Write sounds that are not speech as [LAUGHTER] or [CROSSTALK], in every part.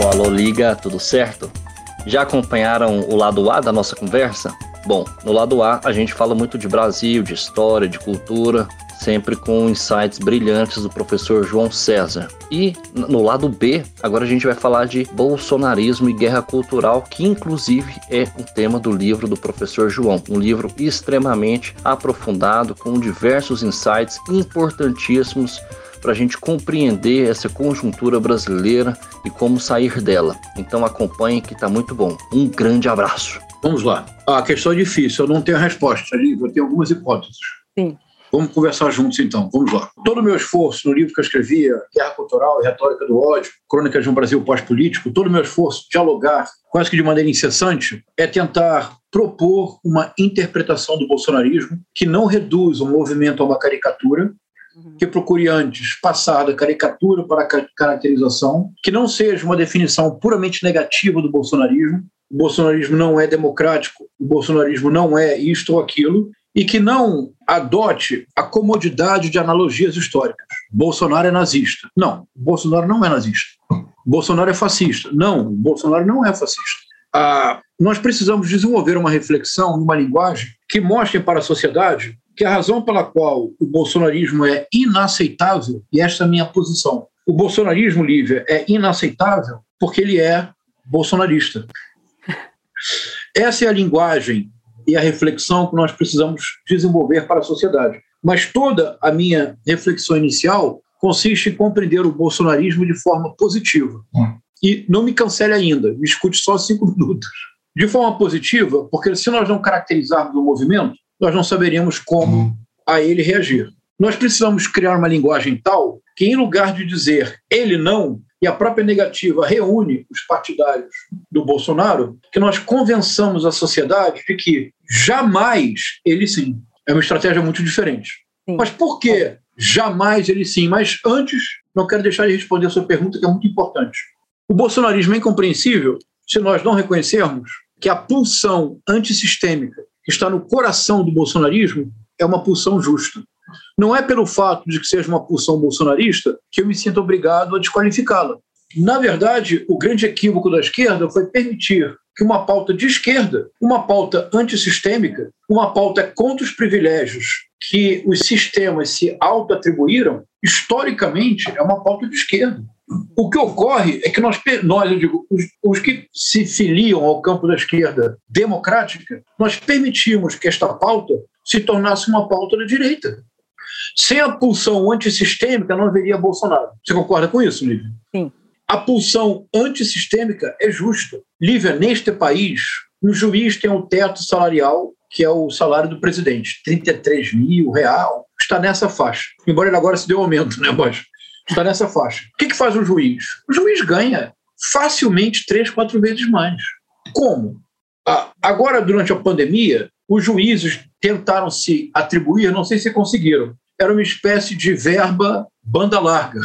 Alô, alô, liga, tudo certo? Já acompanharam o lado A da nossa conversa? Bom, no lado A a gente fala muito de Brasil, de história, de cultura, sempre com insights brilhantes do professor João César. E no lado B, agora a gente vai falar de bolsonarismo e guerra cultural, que inclusive é o tema do livro do professor João, um livro extremamente aprofundado com diversos insights importantíssimos para a gente compreender essa conjuntura brasileira e como sair dela. Então acompanhe que está muito bom. Um grande abraço. Vamos lá. Ah, a questão é difícil, eu não tenho a resposta, eu tenho algumas hipóteses. Sim. Vamos conversar juntos então, vamos lá. Todo o meu esforço no livro que eu escrevia, Guerra Cultural e Retórica do Ódio, Crônicas de um Brasil Pós-Político, todo o meu esforço de dialogar, quase que de maneira incessante, é tentar propor uma interpretação do bolsonarismo que não reduza o movimento a uma caricatura. Que procure antes passar da caricatura para a caracterização, que não seja uma definição puramente negativa do bolsonarismo. O bolsonarismo não é democrático, o bolsonarismo não é isto ou aquilo, e que não adote a comodidade de analogias históricas. Bolsonaro é nazista. Não, Bolsonaro não é nazista. Bolsonaro é fascista. Não, Bolsonaro não é fascista. Ah, nós precisamos desenvolver uma reflexão, uma linguagem que mostre para a sociedade que a razão pela qual o bolsonarismo é inaceitável, e esta é a minha posição, o bolsonarismo, Lívia, é inaceitável porque ele é bolsonarista. [LAUGHS] Essa é a linguagem e a reflexão que nós precisamos desenvolver para a sociedade. Mas toda a minha reflexão inicial consiste em compreender o bolsonarismo de forma positiva. Hum. E não me cancele ainda, me escute só cinco [LAUGHS] minutos. De forma positiva, porque se nós não caracterizarmos o movimento, nós não saberíamos como a ele reagir. Nós precisamos criar uma linguagem tal que, em lugar de dizer ele não, e a própria negativa reúne os partidários do Bolsonaro, que nós convençamos a sociedade de que jamais ele sim. É uma estratégia muito diferente. Sim. Mas por que jamais ele sim? Mas antes, não quero deixar de responder a sua pergunta, que é muito importante. O bolsonarismo é incompreensível se nós não reconhecermos que a pulsão antissistêmica que está no coração do bolsonarismo é uma pulsão justa. Não é pelo fato de que seja uma pulsão bolsonarista que eu me sinto obrigado a desqualificá-la. Na verdade, o grande equívoco da esquerda foi permitir que uma pauta de esquerda, uma pauta antissistêmica, uma pauta contra os privilégios que os sistemas se auto-atribuíram, historicamente é uma pauta de esquerda. O que ocorre é que nós, nós eu digo, os, os, que se filiam ao campo da esquerda democrática, nós permitimos que esta pauta se tornasse uma pauta da direita. Sem a pulsão antissistêmica, não haveria Bolsonaro. Você concorda com isso, Lívia? Sim. A pulsão antissistêmica é justa. Lívia, neste país, um juiz tem um teto salarial, que é o salário do presidente, 33 mil real, está nessa faixa. Embora ele agora se dê um aumento, né, Bosch? Está nessa faixa. O que, que faz o juiz? O juiz ganha facilmente três, quatro vezes mais. Como? Ah, agora, durante a pandemia, os juízes tentaram se atribuir, não sei se conseguiram, era uma espécie de verba banda larga.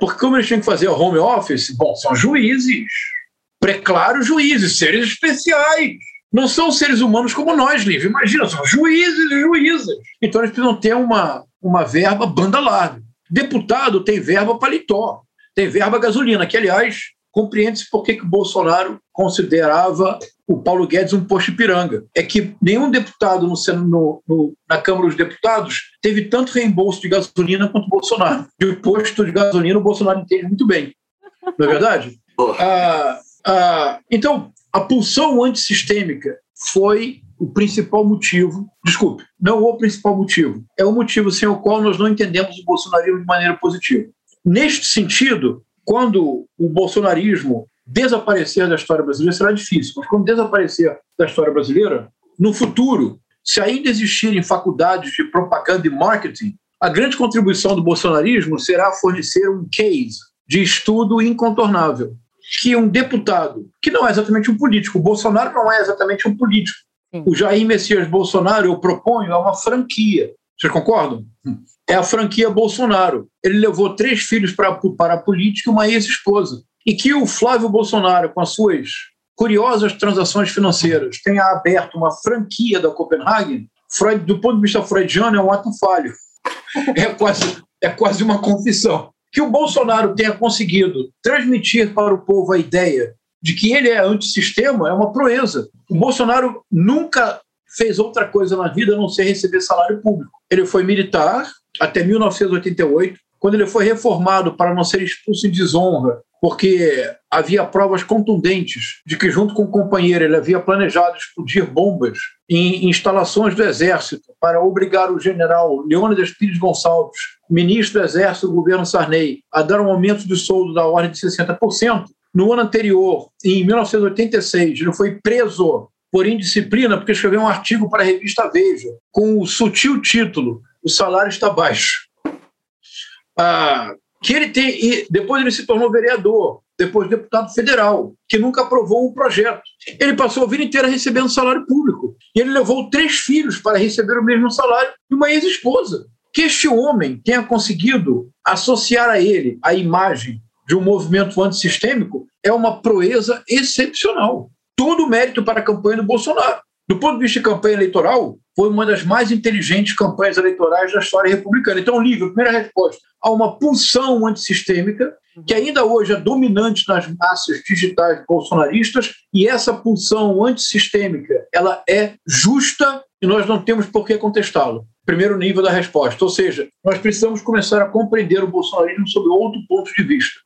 Porque como eles tinham que fazer home office, bom, são juízes, preclaros juízes, seres especiais. Não são seres humanos como nós, Lívia. Imagina, são juízes e juízes. Então eles precisam ter uma, uma verba banda larga. Deputado tem verba paletó, tem verba gasolina, que, aliás, compreende-se por que o Bolsonaro considerava o Paulo Guedes um posto piranga. É que nenhum deputado no, no, no, na Câmara dos Deputados teve tanto reembolso de gasolina quanto o Bolsonaro. E o posto de gasolina o Bolsonaro entende muito bem. Não é verdade? Ah, ah, então, a pulsão antissistêmica foi o principal motivo, desculpe, não o principal motivo, é o motivo sem o qual nós não entendemos o bolsonarismo de maneira positiva. Neste sentido, quando o bolsonarismo desaparecer da história brasileira, será difícil, mas quando desaparecer da história brasileira, no futuro, se ainda existirem faculdades de propaganda e marketing, a grande contribuição do bolsonarismo será fornecer um case de estudo incontornável que um deputado, que não é exatamente um político, o Bolsonaro não é exatamente um político, o Jair Messias Bolsonaro, eu proponho, é uma franquia. Vocês concordam? É a franquia Bolsonaro. Ele levou três filhos para, para a política e uma ex-esposa. E que o Flávio Bolsonaro, com as suas curiosas transações financeiras, tenha aberto uma franquia da Copenhagen, Freud, do ponto de vista freudiano, é um ato falho. É quase, é quase uma confissão. Que o Bolsonaro tenha conseguido transmitir para o povo a ideia de que ele é antissistema é uma proeza. O Bolsonaro nunca fez outra coisa na vida a não ser receber salário público. Ele foi militar até 1988, quando ele foi reformado para não ser expulso em desonra, porque havia provas contundentes de que, junto com o companheiro, ele havia planejado explodir bombas em instalações do Exército para obrigar o general Leônidas Pires Gonçalves, ministro do Exército do governo Sarney, a dar um aumento de soldo da ordem de 60%. No ano anterior, em 1986, ele foi preso por indisciplina porque escreveu um artigo para a revista Veja com o sutil título O salário está baixo. Ah, que ele tem, e depois ele se tornou vereador, depois deputado federal, que nunca aprovou um projeto. Ele passou a vida inteira recebendo salário público. E ele levou três filhos para receber o mesmo salário e uma ex-esposa. Que este homem tenha conseguido associar a ele a imagem de um movimento antissistêmico é uma proeza excepcional. Todo o mérito para a campanha do Bolsonaro. Do ponto de vista de campanha eleitoral, foi uma das mais inteligentes campanhas eleitorais da história republicana. Então, Lívia, primeira resposta, há uma pulsão antissistêmica que ainda hoje é dominante nas massas digitais bolsonaristas e essa pulsão antissistêmica ela é justa e nós não temos por que contestá-la. Primeiro nível da resposta, ou seja, nós precisamos começar a compreender o bolsonarismo sob outro ponto de vista.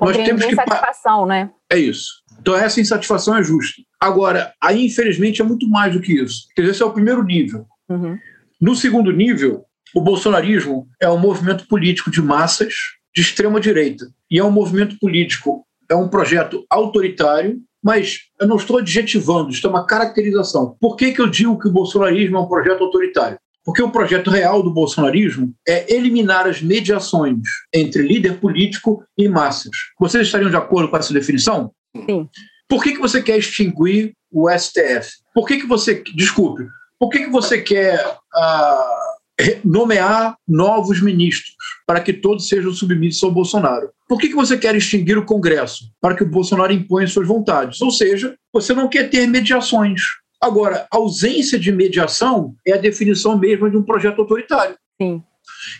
Nós temos que insatisfação, né? É isso. Então essa insatisfação é justa. Agora, aí infelizmente é muito mais do que isso. Quer dizer, esse é o primeiro nível. Uhum. No segundo nível, o bolsonarismo é um movimento político de massas de extrema direita e é um movimento político, é um projeto autoritário. Mas eu não estou adjetivando, isso é uma caracterização. Por que, que eu digo que o bolsonarismo é um projeto autoritário? Porque o projeto real do bolsonarismo é eliminar as mediações entre líder político e massas. Vocês estariam de acordo com essa definição? Sim. Por que, que você quer extinguir o STF? Por que, que você. Desculpe. Por que, que você quer uh, nomear novos ministros para que todos sejam submissos ao Bolsonaro? Por que, que você quer extinguir o Congresso? Para que o Bolsonaro imponha suas vontades. Ou seja, você não quer ter mediações. Agora, ausência de mediação é a definição mesma de um projeto autoritário. Sim.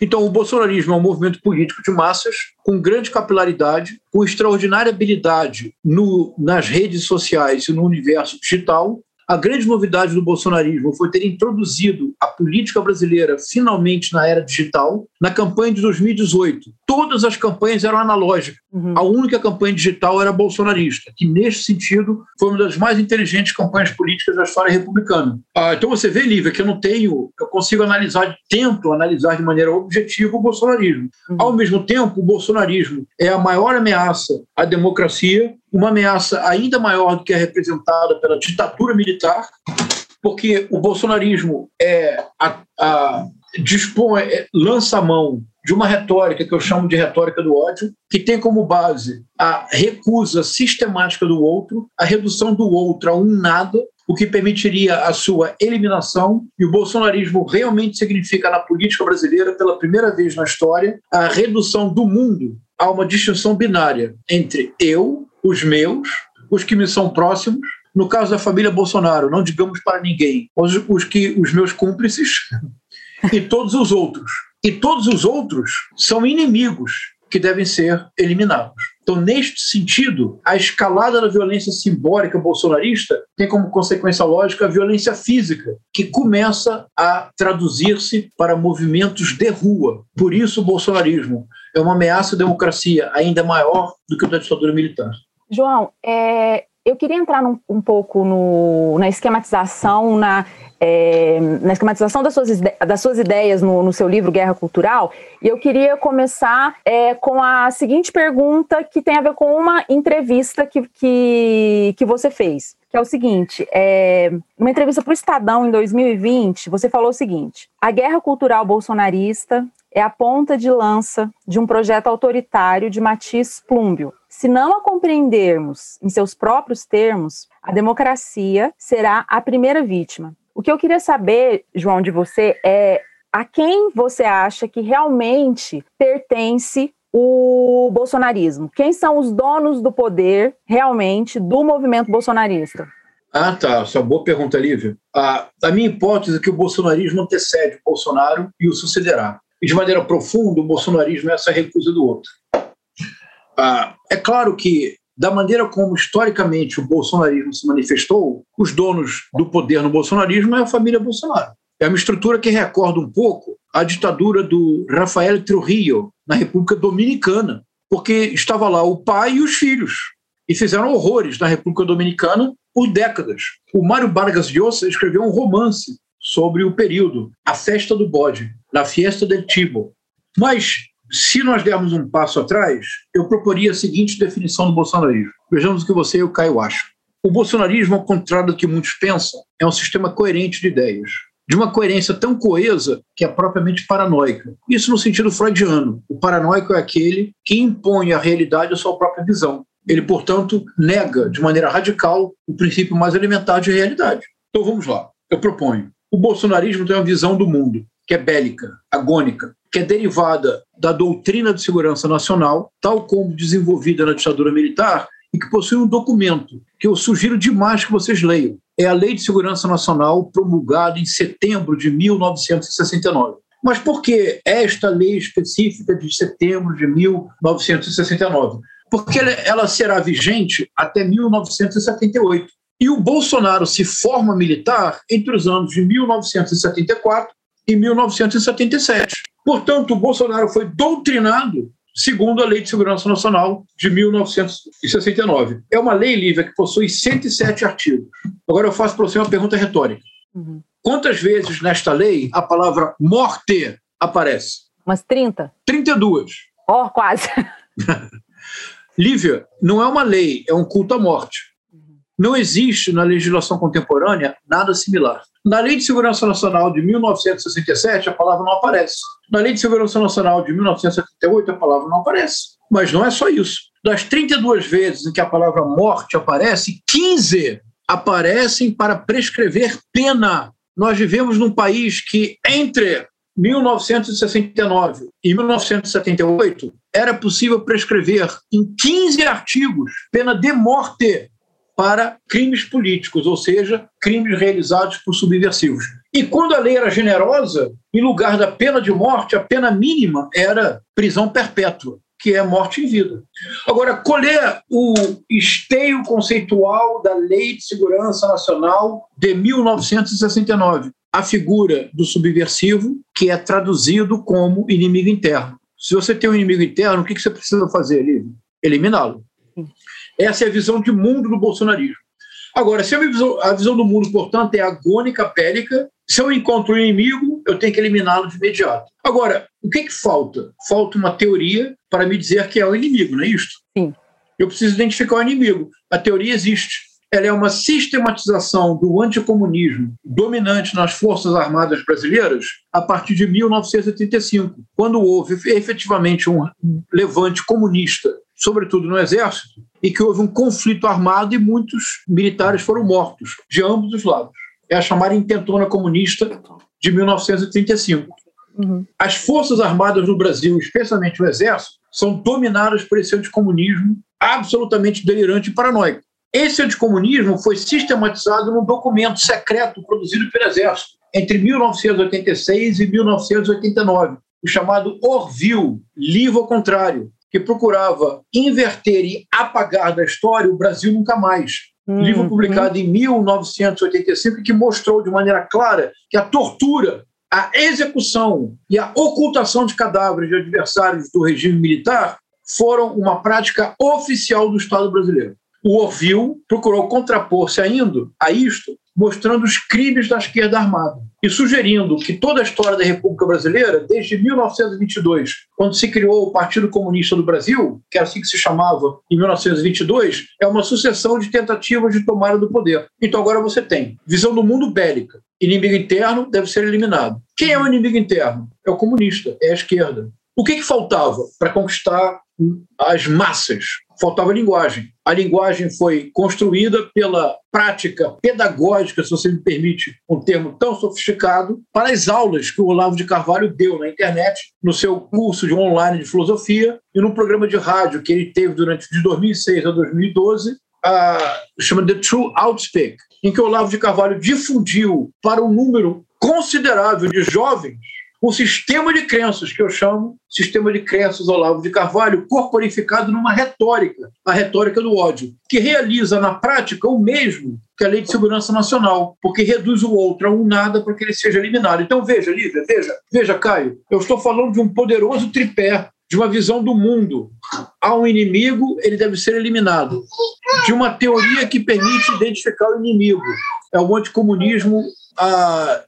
Então, o bolsonarismo é um movimento político de massas, com grande capilaridade, com extraordinária habilidade no, nas redes sociais e no universo digital, a grande novidade do bolsonarismo foi ter introduzido a política brasileira finalmente na era digital. Na campanha de 2018, todas as campanhas eram analógicas. Uhum. A única campanha digital era bolsonarista, que neste sentido foi uma das mais inteligentes campanhas políticas da história republicana. Ah, então você vê, Lívia, que eu não tenho, eu consigo analisar, tento analisar de maneira objetiva o bolsonarismo. Uhum. Ao mesmo tempo, o bolsonarismo é a maior ameaça à democracia uma ameaça ainda maior do que é representada pela ditadura militar, porque o bolsonarismo é a, a, dispõe, é, lança a mão de uma retórica que eu chamo de retórica do ódio, que tem como base a recusa sistemática do outro, a redução do outro a um nada, o que permitiria a sua eliminação, e o bolsonarismo realmente significa na política brasileira, pela primeira vez na história, a redução do mundo a uma distinção binária entre eu, os meus, os que me são próximos, no caso da família Bolsonaro, não digamos para ninguém, os, os que os meus cúmplices [LAUGHS] e todos os outros. E todos os outros são inimigos que devem ser eliminados. Então, neste sentido, a escalada da violência simbólica bolsonarista tem como consequência lógica a violência física, que começa a traduzir-se para movimentos de rua. Por isso, o bolsonarismo é uma ameaça à democracia ainda maior do que o da ditadura militar. João, é, eu queria entrar num, um pouco no, na esquematização, na, é, na esquematização das suas, das suas ideias no, no, seu livro Guerra Cultural, e eu queria começar é, com a seguinte pergunta que tem a ver com uma entrevista que, que, que você fez, que é o seguinte, é, uma entrevista para o Estadão em 2020, você falou o seguinte, a guerra cultural bolsonarista é a ponta de lança de um projeto autoritário de matiz plúmbio, se não a compreendermos em seus próprios termos, a democracia será a primeira vítima. O que eu queria saber, João, de você é a quem você acha que realmente pertence o bolsonarismo? Quem são os donos do poder realmente do movimento bolsonarista? Ah, tá. Essa é uma boa pergunta, Lívia. A, a minha hipótese é que o bolsonarismo antecede o Bolsonaro e o sucederá. e de maneira profunda o bolsonarismo é essa recusa do outro. Ah, é claro que, da maneira como historicamente o bolsonarismo se manifestou, os donos do poder no bolsonarismo é a família Bolsonaro. É uma estrutura que recorda um pouco a ditadura do Rafael Trujillo na República Dominicana, porque estava lá o pai e os filhos, e fizeram horrores na República Dominicana por décadas. O Mário Vargas Llosa escreveu um romance sobre o período, A Festa do Bode, La Fiesta del Tibo. Mas, se nós dermos um passo atrás, eu proporia a seguinte definição do bolsonarismo. Vejamos o que você e o Caio acham. O bolsonarismo, ao contrário do que muitos pensam, é um sistema coerente de ideias de uma coerência tão coesa que é propriamente paranoica. Isso no sentido freudiano. O paranoico é aquele que impõe à realidade a sua própria visão. Ele, portanto, nega de maneira radical o princípio mais elementar de realidade. Então vamos lá. Eu proponho. O bolsonarismo tem uma visão do mundo que é bélica, agônica, que é derivada da doutrina de segurança nacional, tal como desenvolvida na ditadura militar, e que possui um documento que eu sugiro demais que vocês leiam, é a Lei de Segurança Nacional promulgada em setembro de 1969. Mas por que esta lei específica de setembro de 1969? Porque ela será vigente até 1978. E o Bolsonaro se forma militar entre os anos de 1974 e 1977. Portanto, o Bolsonaro foi doutrinado segundo a Lei de Segurança Nacional de 1969. É uma lei, Lívia, que possui 107 artigos. Agora eu faço para você uma pergunta retórica. Uhum. Quantas vezes nesta lei a palavra morte aparece? Umas 30. 32. Ó, oh, quase. [LAUGHS] Lívia, não é uma lei, é um culto à morte. Não existe na legislação contemporânea nada similar. Na Lei de Segurança Nacional de 1967, a palavra não aparece. Na Lei de Segurança Nacional de 1978, a palavra não aparece. Mas não é só isso. Das 32 vezes em que a palavra morte aparece, 15 aparecem para prescrever pena. Nós vivemos num país que, entre 1969 e 1978, era possível prescrever em 15 artigos pena de morte para crimes políticos, ou seja, crimes realizados por subversivos. E quando a lei era generosa, em lugar da pena de morte, a pena mínima era prisão perpétua, que é morte em vida. Agora, qual é o esteio conceitual da Lei de Segurança Nacional de 1969? A figura do subversivo, que é traduzido como inimigo interno. Se você tem um inimigo interno, o que você precisa fazer, Lívia? Eliminá-lo. Essa é a visão de mundo do bolsonarismo. Agora, se a visão, a visão do mundo, portanto, é agônica, pélica, se eu encontro um inimigo, eu tenho que eliminá-lo de imediato. Agora, o que, que falta? Falta uma teoria para me dizer que é o inimigo, não é isto? Sim. Eu preciso identificar o inimigo. A teoria existe. Ela é uma sistematização do anticomunismo dominante nas Forças Armadas Brasileiras a partir de 1985, quando houve efetivamente um levante comunista sobretudo no Exército, e que houve um conflito armado e muitos militares foram mortos, de ambos os lados. É a chamada intentona comunista de 1935. Uhum. As Forças Armadas no Brasil, especialmente o Exército, são dominadas por esse anticomunismo absolutamente delirante e paranoico. Esse anticomunismo foi sistematizado num documento secreto produzido pelo Exército entre 1986 e 1989, o chamado Orville, livro ao contrário, que procurava inverter e apagar da história o Brasil nunca mais. Uhum. Livro publicado em 1985 que mostrou de maneira clara que a tortura, a execução e a ocultação de cadáveres de adversários do regime militar foram uma prática oficial do Estado brasileiro. O Orville procurou contrapor-se ainda a isto mostrando os crimes da esquerda armada e sugerindo que toda a história da República Brasileira, desde 1922, quando se criou o Partido Comunista do Brasil, que é assim que se chamava em 1922, é uma sucessão de tentativas de tomada do poder. Então agora você tem visão do mundo bélica. Inimigo interno deve ser eliminado. Quem é o inimigo interno? É o comunista, é a esquerda. O que, que faltava para conquistar as massas? Faltava linguagem. A linguagem foi construída pela prática pedagógica, se você me permite um termo tão sofisticado, para as aulas que o Olavo de Carvalho deu na internet, no seu curso de online de filosofia e no programa de rádio que ele teve durante de 2006 a 2012, a, chama The True Outspeak, em que o Olavo de Carvalho difundiu para um número considerável de jovens um sistema de crenças, que eu chamo sistema de crenças Olavo de Carvalho, corporificado numa retórica, a retórica do ódio, que realiza na prática o mesmo que a Lei de Segurança Nacional, porque reduz o outro a um nada para que ele seja eliminado. Então veja, Lívia, veja, veja, Caio, eu estou falando de um poderoso tripé de uma visão do mundo. Há um inimigo, ele deve ser eliminado. De uma teoria que permite identificar o inimigo. É o anticomunismo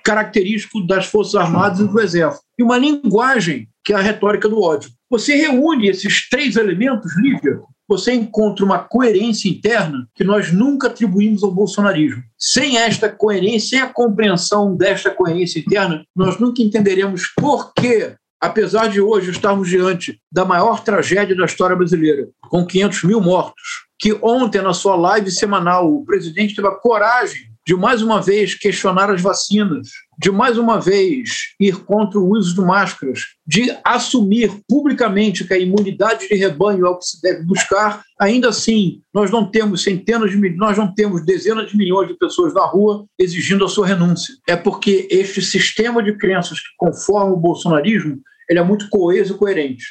característico das Forças Armadas e do Exército. E uma linguagem que é a retórica do ódio. Você reúne esses três elementos, Lívia, você encontra uma coerência interna que nós nunca atribuímos ao bolsonarismo. Sem esta coerência, sem a compreensão desta coerência interna, nós nunca entenderemos por que apesar de hoje estarmos diante da maior tragédia da história brasileira, com 500 mil mortos, que ontem, na sua live semanal, o presidente teve a coragem de mais uma vez questionar as vacinas, de mais uma vez ir contra o uso de máscaras, de assumir publicamente que a imunidade de rebanho é o que se deve buscar, ainda assim, nós não temos centenas de nós não temos dezenas de milhões de pessoas na rua exigindo a sua renúncia. É porque este sistema de crenças que conforma o bolsonarismo ele é muito coeso e coerente.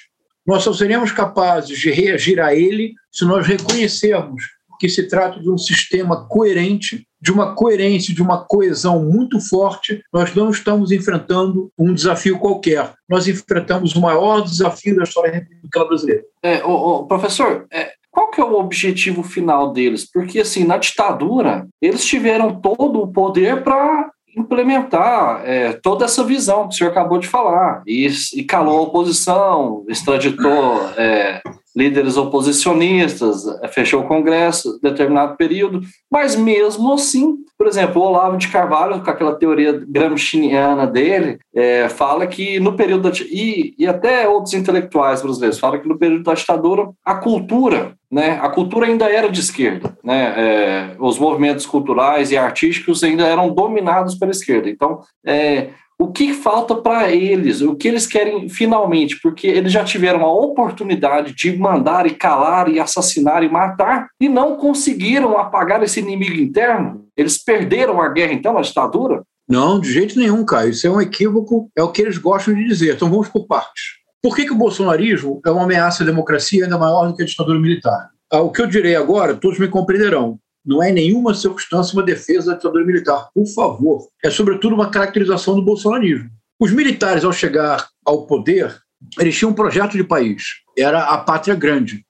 Nós só seremos capazes de reagir a ele se nós reconhecermos que se trata de um sistema coerente, de uma coerência, de uma coesão muito forte. Nós não estamos enfrentando um desafio qualquer. Nós enfrentamos o maior desafio da história republicana brasileira. É, o, o professor, é, qual que é o objetivo final deles? Porque, assim, na ditadura, eles tiveram todo o poder para implementar é, toda essa visão que o senhor acabou de falar e, e calou a oposição, extraditou é, líderes oposicionistas, é, fechou o Congresso determinado período, mas mesmo assim, por exemplo, o Olavo de Carvalho, com aquela teoria gramsciana dele, é, fala que no período da, e, e até outros intelectuais brasileiros falam que no período da ditadura a cultura né, a cultura ainda era de esquerda, né, é, os movimentos culturais e artísticos ainda eram dominados pela esquerda. Então, é, o que falta para eles, o que eles querem finalmente, porque eles já tiveram a oportunidade de mandar e calar e assassinar e matar e não conseguiram apagar esse inimigo interno? Eles perderam a guerra, então, a ditadura? Não, de jeito nenhum, Caio. Isso é um equívoco, é o que eles gostam de dizer. Então vamos por partes. Por que, que o bolsonarismo é uma ameaça à democracia ainda maior do que a ditadura militar? Ah, o que eu direi agora, todos me compreenderão não é em nenhuma circunstância uma defesa da ditadura militar, por favor. É, sobretudo, uma caracterização do bolsonarismo. Os militares, ao chegar ao poder, eles tinham um projeto de país, era a pátria grande.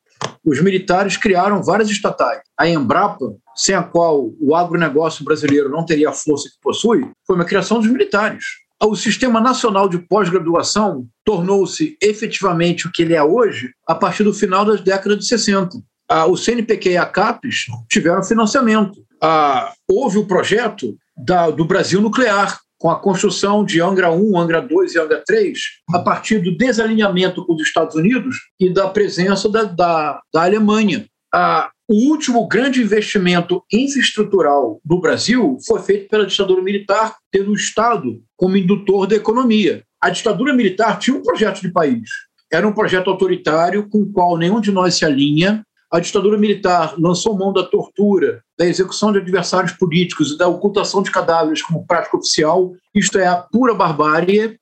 Os militares criaram várias estatais. A Embrapa, sem a qual o agronegócio brasileiro não teria a força que possui, foi uma criação dos militares. O Sistema Nacional de Pós-Graduação tornou-se efetivamente o que ele é hoje a partir do final das décadas de 60 ah, o CNPq e a CAPES tiveram financiamento. Ah, houve o projeto da, do Brasil Nuclear, com a construção de Angra 1, Angra 2 e Angra 3, a partir do desalinhamento com os Estados Unidos e da presença da, da, da Alemanha. Ah, o último grande investimento infraestrutural do Brasil foi feito pela ditadura militar, tendo o Estado como indutor da economia. A ditadura militar tinha um projeto de país. Era um projeto autoritário com o qual nenhum de nós se alinha, a ditadura militar lançou mão da tortura, da execução de adversários políticos e da ocultação de cadáveres como prática oficial. Isto é a pura barbárie.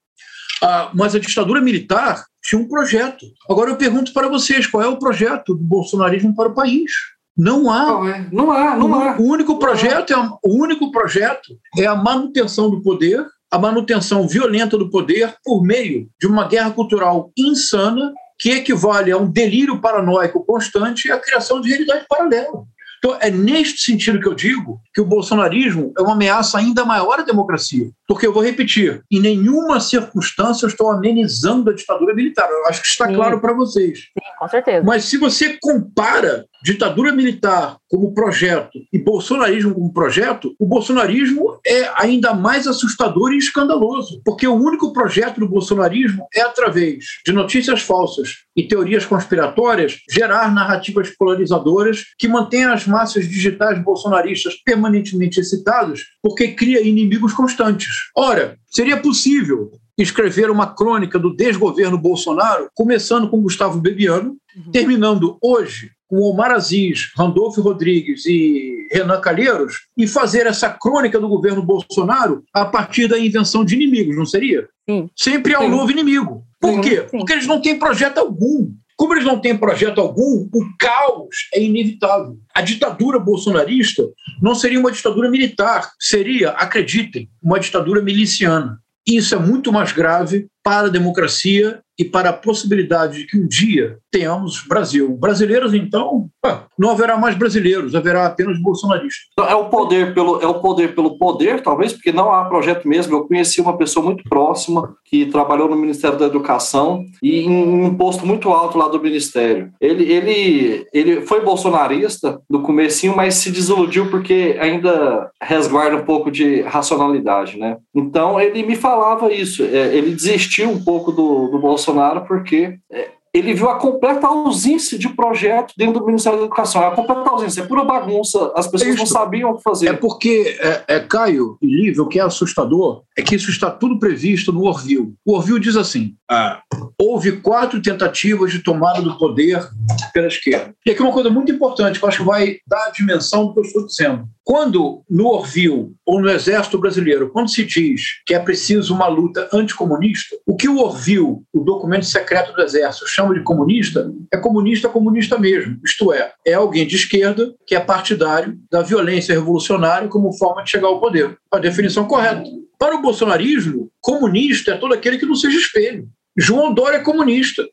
Ah, mas a ditadura militar tinha um projeto. Agora eu pergunto para vocês: qual é o projeto do bolsonarismo para o país? Não há. Não, é. não há, não há. O único projeto é a, o único projeto é a manutenção do poder, a manutenção violenta do poder por meio de uma guerra cultural insana que equivale a um delírio paranoico constante e a criação de realidade paralela. Então, é neste sentido que eu digo que o bolsonarismo é uma ameaça ainda maior à democracia. Porque eu vou repetir, em nenhuma circunstância eu estou amenizando a ditadura militar. Eu acho que está Sim. claro para vocês. Sim, com certeza. Mas se você compara ditadura militar como projeto e bolsonarismo como projeto, o bolsonarismo é ainda mais assustador e escandaloso, porque o único projeto do bolsonarismo é através de notícias falsas e teorias conspiratórias gerar narrativas polarizadoras que mantêm as massas digitais bolsonaristas permanentemente excitadas, porque cria inimigos constantes. Ora, seria possível escrever uma crônica do desgoverno Bolsonaro, começando com Gustavo Bebiano, uhum. terminando hoje com Omar Aziz, Randolfo Rodrigues e Renan Calheiros e fazer essa crônica do governo Bolsonaro a partir da invenção de inimigos, não seria? Sim. Sempre há um Sim. novo inimigo. Por Sim, quê? Porque eles não têm projeto algum. Como eles não têm projeto algum, o caos é inevitável. A ditadura bolsonarista não seria uma ditadura militar, seria, acreditem, uma ditadura miliciana. Isso é muito mais grave para a democracia e para a possibilidade de que um dia tenhamos Brasil. Brasileiros, então, não haverá mais brasileiros, haverá apenas bolsonaristas. Então, É o poder pelo é o poder pelo poder, talvez, porque não há projeto mesmo. Eu conheci uma pessoa muito próxima que trabalhou no Ministério da Educação e em um posto muito alto lá do Ministério. Ele ele ele foi bolsonarista no comecinho, mas se desiludiu porque ainda resguarda um pouco de racionalidade, né? Então ele me falava isso. é, ele desistiu um pouco do, do Bolsonaro porque é, ele viu a completa ausência de projeto dentro do Ministério da Educação. É a completa ausência, é pura bagunça. As pessoas não Isso. sabiam o que fazer. É porque, é, é, Caio e Lívia, o que é assustador é que isso está tudo previsto no Orville. O Orville diz assim: ah, houve quatro tentativas de tomada do poder pela esquerda. E aqui uma coisa muito importante, que eu acho que vai dar a dimensão do que eu estou dizendo. Quando no Orville ou no Exército Brasileiro, quando se diz que é preciso uma luta anticomunista, o que o Orville, o documento secreto do Exército, chama de comunista, é comunista comunista mesmo. Isto é, é alguém de esquerda que é partidário da violência revolucionária como forma de chegar ao poder. A definição correta. Para o bolsonarismo, comunista é todo aquele que não seja espelho. João Dória é comunista.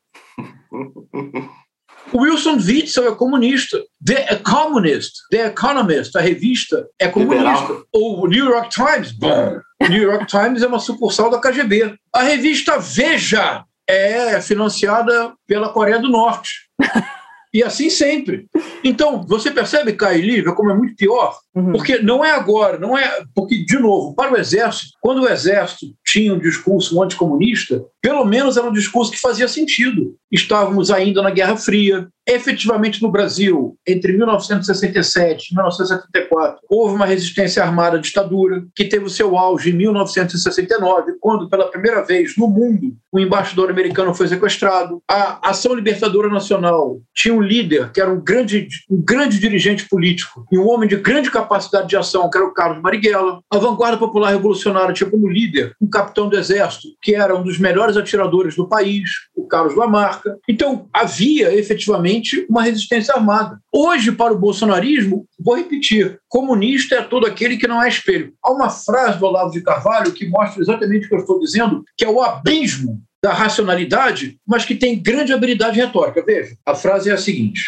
[LAUGHS] Wilson Witzel é comunista. The Economist, The Economist, a revista, é comunista. Liberal. O New York Times, bom, o New York Times é uma sucursal da KGB. A revista Veja é financiada pela Coreia do Norte. [LAUGHS] E assim sempre. Então, você percebe, Caio Lívia, como é muito pior? Uhum. Porque não é agora, não é. Porque, de novo, para o Exército, quando o Exército tinha um discurso anticomunista, pelo menos era um discurso que fazia sentido. Estávamos ainda na Guerra Fria. Efetivamente, no Brasil, entre 1967 e 1974, houve uma resistência armada à ditadura, que teve o seu auge em 1969, quando, pela primeira vez no mundo, o embaixador americano foi sequestrado. A Ação Libertadora Nacional tinha um líder, que era um grande, um grande dirigente político, e um homem de grande capacidade de ação, que era o Carlos Marighella. A Vanguarda Popular Revolucionária tinha como líder um capitão do Exército, que era um dos melhores atiradores do país, o Carlos Lamarca. Então, havia efetivamente uma resistência armada. Hoje, para o bolsonarismo, vou repetir, comunista é todo aquele que não é espelho. Há uma frase do Olavo de Carvalho que mostra exatamente o que eu estou dizendo, que é o abismo da racionalidade, mas que tem grande habilidade retórica. Veja, a frase é a seguinte.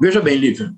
Veja bem, Lívia.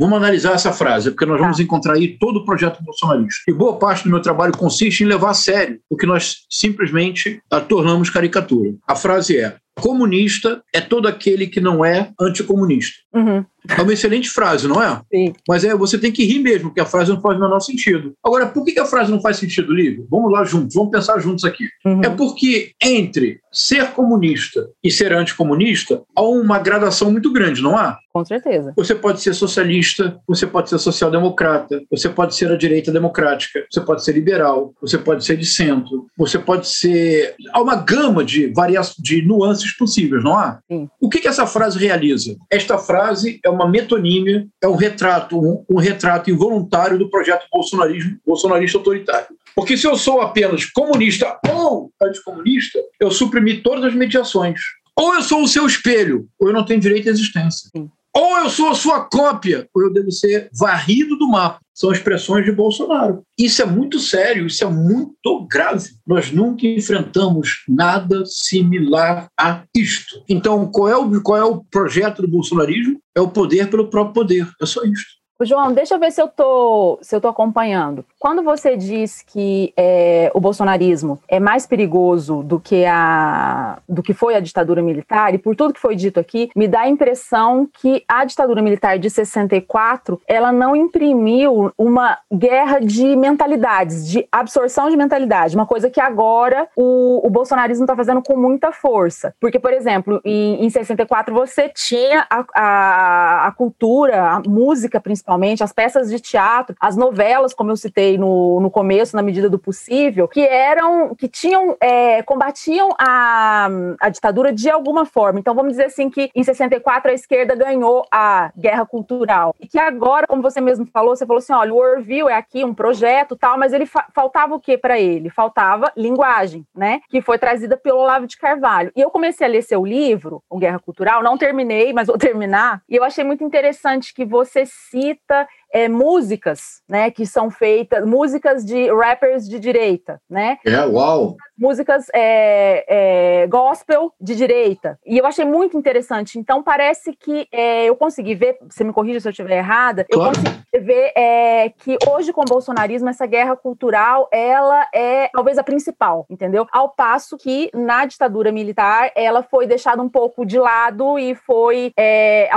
Vamos analisar essa frase, porque nós vamos encontrar aí todo o projeto bolsonarista. E boa parte do meu trabalho consiste em levar a sério o que nós simplesmente a tornamos caricatura. A frase é: comunista é todo aquele que não é anticomunista. Uhum. É uma excelente frase, não é? Sim. Mas é, você tem que rir mesmo, porque a frase não faz o menor sentido. Agora, por que a frase não faz sentido, Lívia? Vamos lá juntos, vamos pensar juntos aqui. Uhum. É porque entre ser comunista e ser anticomunista há uma gradação muito grande, não há? Com certeza. Você pode ser socialista, você pode ser social-democrata, você pode ser a direita democrática, você pode ser liberal, você pode ser de centro, você pode ser. Há uma gama de, varia... de nuances possíveis, não há? Sim. O que, que essa frase realiza? Esta frase é uma metonímia, é um retrato, um, um retrato involuntário do projeto bolsonarismo, bolsonarista autoritário. Porque se eu sou apenas comunista ou anticomunista, eu suprimi todas as mediações. Ou eu sou o seu espelho, ou eu não tenho direito à existência. Sim. Ou eu sou a sua cópia, ou eu devo ser varrido do mapa. São expressões de Bolsonaro. Isso é muito sério, isso é muito grave. Nós nunca enfrentamos nada similar a isto. Então, qual é o, qual é o projeto do bolsonarismo? É o poder pelo próprio poder. É só isto. Ô, João, deixa eu ver se eu tô, se eu acompanhando. Quando você diz que é, o bolsonarismo é mais perigoso do que a do que foi a ditadura militar, e por tudo que foi dito aqui, me dá a impressão que a ditadura militar de 64 ela não imprimiu uma guerra de mentalidades, de absorção de mentalidade, uma coisa que agora o, o bolsonarismo está fazendo com muita força. Porque, por exemplo, em, em 64 você tinha a, a, a cultura, a música principalmente as peças de teatro, as novelas, como eu citei no, no começo, na medida do possível, que eram, que tinham, é, combatiam a, a ditadura de alguma forma. Então, vamos dizer assim que em 64 a esquerda ganhou a guerra cultural. E que agora, como você mesmo falou, você falou assim: olha, o Orville é aqui um projeto tal, mas ele fa faltava o que para ele? Faltava linguagem, né? Que foi trazida pelo Olavo de Carvalho. E eu comecei a ler seu livro, O Guerra Cultural, não terminei, mas vou terminar, e eu achei muito interessante que você cita é, músicas, né, que são feitas, músicas de rappers de direita, né? É, uau! Músicas é, é, gospel de direita. E eu achei muito interessante. Então, parece que é, eu consegui ver, você me corrija se eu estiver errada, claro. eu consegui ver é, que hoje, com o bolsonarismo, essa guerra cultural, ela é talvez a principal, entendeu? Ao passo que, na ditadura militar, ela foi deixada um pouco de lado e foi é,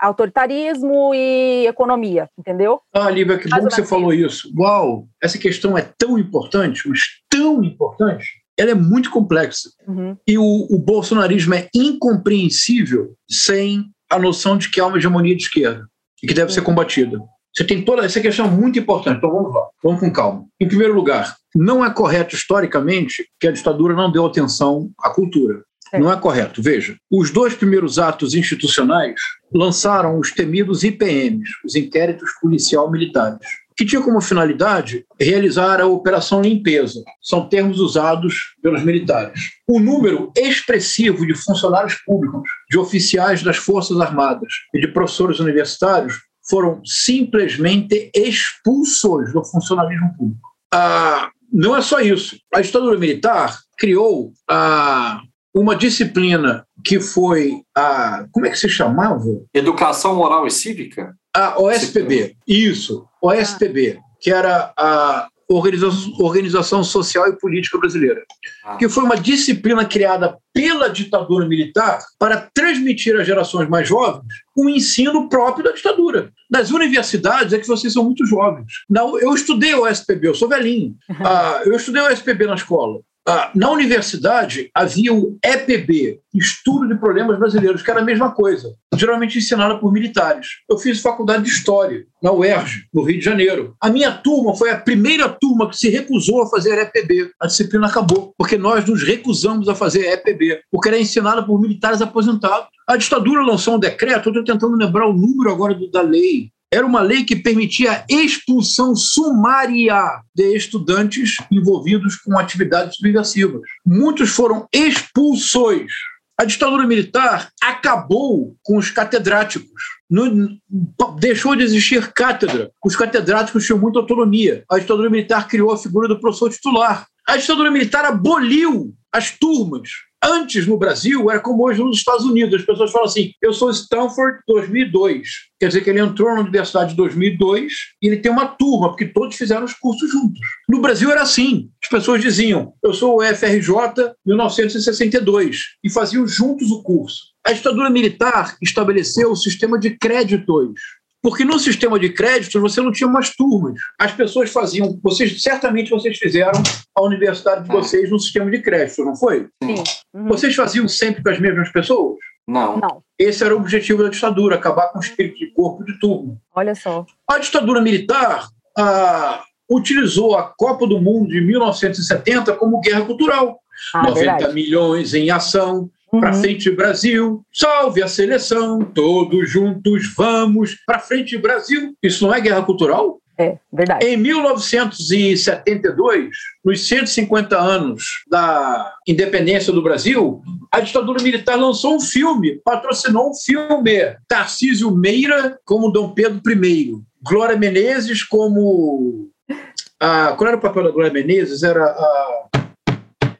autoritarismo e economia, entendeu? Entendeu? Ah, Lívia, que bom que você falou isso. Uau, essa questão é tão importante, mas tão importante. Ela é muito complexa. Uhum. E o, o bolsonarismo é incompreensível sem a noção de que há uma hegemonia de esquerda e que deve uhum. ser combatida. Você tem toda essa questão muito importante. Então vamos lá, vamos com calma. Em primeiro lugar, não é correto historicamente que a ditadura não deu atenção à cultura. Não é correto. Veja, os dois primeiros atos institucionais lançaram os temidos IPMs, os inquéritos policial militares, que tinha como finalidade realizar a operação limpeza. São termos usados pelos militares. O número expressivo de funcionários públicos, de oficiais das Forças Armadas e de professores universitários foram simplesmente expulsos do funcionalismo público. Ah, não é só isso. A ditadura militar criou a uma disciplina que foi a. Como é que se chamava? Educação Moral e Cívica? A OSPB, isso, OSPB, que era a Organização, Social e Política Brasileira, ah. que foi uma disciplina criada pela ditadura militar para transmitir às gerações mais jovens o ensino próprio da ditadura. Nas universidades é que vocês são muito jovens. Não, eu estudei o OSPB, eu sou velhinho. [LAUGHS] Ah, eu estudei o OSPB na escola. Ah, na universidade havia o EPB, Estudo de Problemas Brasileiros, que era a mesma coisa, geralmente ensinada por militares. Eu fiz faculdade de História, na UERJ, no Rio de Janeiro. A minha turma foi a primeira turma que se recusou a fazer EPB. A disciplina acabou, porque nós nos recusamos a fazer EPB, porque era ensinada por militares aposentados. A ditadura lançou um decreto, eu estou tentando lembrar o número agora da lei, era uma lei que permitia a expulsão sumária de estudantes envolvidos com atividades subversivas. Muitos foram expulsões. A ditadura militar acabou com os catedráticos. deixou de existir cátedra. Os catedráticos tinham muita autonomia. A ditadura militar criou a figura do professor titular. A ditadura militar aboliu as turmas. Antes, no Brasil, era como hoje nos Estados Unidos. As pessoas falam assim: eu sou Stanford 2002. Quer dizer que ele entrou na universidade em 2002 e ele tem uma turma, porque todos fizeram os cursos juntos. No Brasil era assim. As pessoas diziam: eu sou o FRJ 1962 e faziam juntos o curso. A ditadura militar estabeleceu o sistema de créditos porque no sistema de créditos você não tinha mais turmas. As pessoas faziam, vocês certamente vocês fizeram a universidade de é. vocês no sistema de crédito, não foi? Sim. Uhum. Vocês faziam sempre com as mesmas pessoas? Não. não. Esse era o objetivo da ditadura, acabar com o espírito de corpo de turma. Olha só. A ditadura militar ah, utilizou a Copa do Mundo de 1970 como guerra cultural. Ah, 90 verdade. milhões em ação. Para frente, Brasil, salve a seleção, todos juntos vamos. Para frente, Brasil. Isso não é guerra cultural? É, verdade. Em 1972, nos 150 anos da independência do Brasil, a ditadura militar lançou um filme, patrocinou um filme. Tarcísio Meira como Dom Pedro I, Glória Menezes como. A, qual era o papel da Glória Menezes? Era a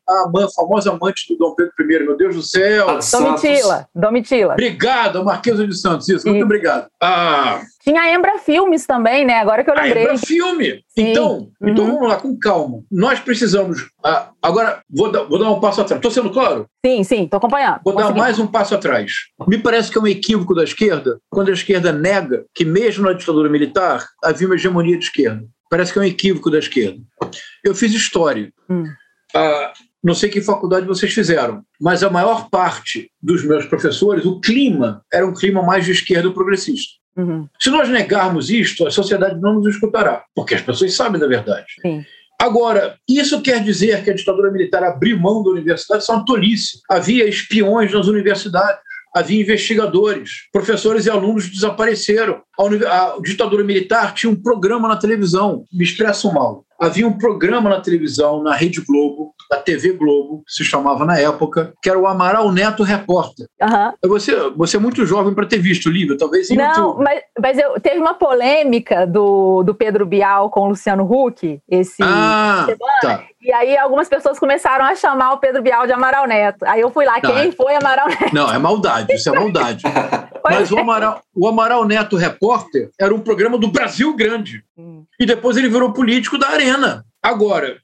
a famosa amante do Dom Pedro I, meu Deus do céu. Domitila, Domitila. Obrigado, Marquesa de Santos, isso, muito obrigado. Ah, Tinha a Embra Filmes também, né? Agora que eu lembrei. A Embra Filme. Então, uhum. então vamos lá, com calma. Nós precisamos. Ah, agora, vou dar, vou dar um passo atrás. Estou sendo claro? Sim, sim, estou acompanhando. Vou dar mais um passo atrás. Me parece que é um equívoco da esquerda quando a esquerda nega que, mesmo na ditadura militar, havia uma hegemonia de esquerda. Parece que é um equívoco da esquerda. Eu fiz história. Hum. Ah, não sei que faculdade vocês fizeram, mas a maior parte dos meus professores, o clima era um clima mais de esquerda progressista. Uhum. Se nós negarmos isto, a sociedade não nos escutará, porque as pessoas sabem da verdade. Sim. Agora, isso quer dizer que a ditadura militar abriu mão da universidade? Isso é uma tolice. Havia espiões nas universidades havia investigadores, professores e alunos desapareceram. A, a ditadura militar tinha um programa na televisão, me expresso mal. Havia um programa na televisão, na Rede Globo, da TV Globo, se chamava na época, que era o Amaral Neto Repórter. Uhum. Você, você é muito jovem para ter visto o livro, talvez Não, YouTube. mas, mas eu, teve uma polêmica do, do Pedro Bial com o Luciano Huck, esse ah, tá. E aí algumas pessoas começaram a chamar o Pedro Bial de Amaral Neto. Aí eu fui lá, quem é. foi Amaral Neto? Não, é maldade, isso é maldade. [LAUGHS] Mas o Amaral, o Amaral Neto Repórter era um programa do Brasil Grande. Hum. E depois ele virou político da Arena. Agora,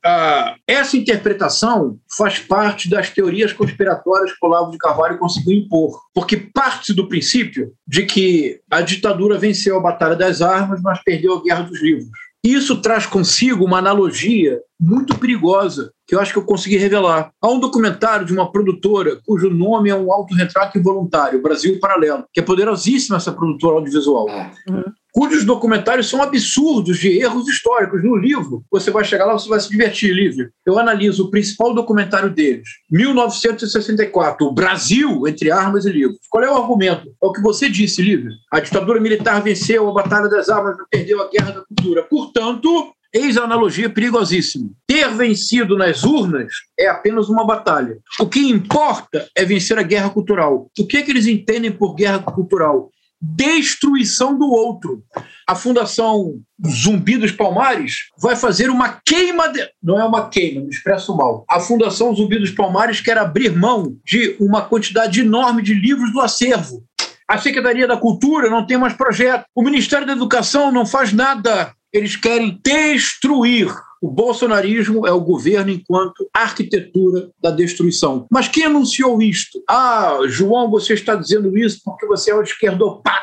essa interpretação faz parte das teorias conspiratórias que o Olavo de Carvalho conseguiu impor, porque parte do princípio de que a ditadura venceu a Batalha das Armas, mas perdeu a Guerra dos Livros. Isso traz consigo uma analogia muito perigosa, que eu acho que eu consegui revelar. Há um documentário de uma produtora cujo nome é um autorretrato involuntário, Brasil Paralelo, que é poderosíssima essa produtora audiovisual. É. Uhum cujos documentários são absurdos de erros históricos. No livro, você vai chegar lá, você vai se divertir, Lívia. Eu analiso o principal documentário deles, 1964, o Brasil entre armas e livros. Qual é o argumento? É o que você disse, Lívia. A ditadura militar venceu a Batalha das Armas, perdeu a Guerra da Cultura. Portanto, Eis a analogia perigosíssima. Ter vencido nas urnas é apenas uma batalha. O que importa é vencer a guerra cultural. O que, é que eles entendem por guerra cultural? Destruição do outro. A Fundação Zumbi dos Palmares vai fazer uma queima. De... Não é uma queima, me expresso mal. A Fundação Zumbi dos Palmares quer abrir mão de uma quantidade enorme de livros do acervo. A Secretaria da Cultura não tem mais projeto. O Ministério da Educação não faz nada eles querem destruir. O bolsonarismo é o governo enquanto arquitetura da destruição. Mas quem anunciou isto? Ah, João, você está dizendo isso porque você é um esquerdopata.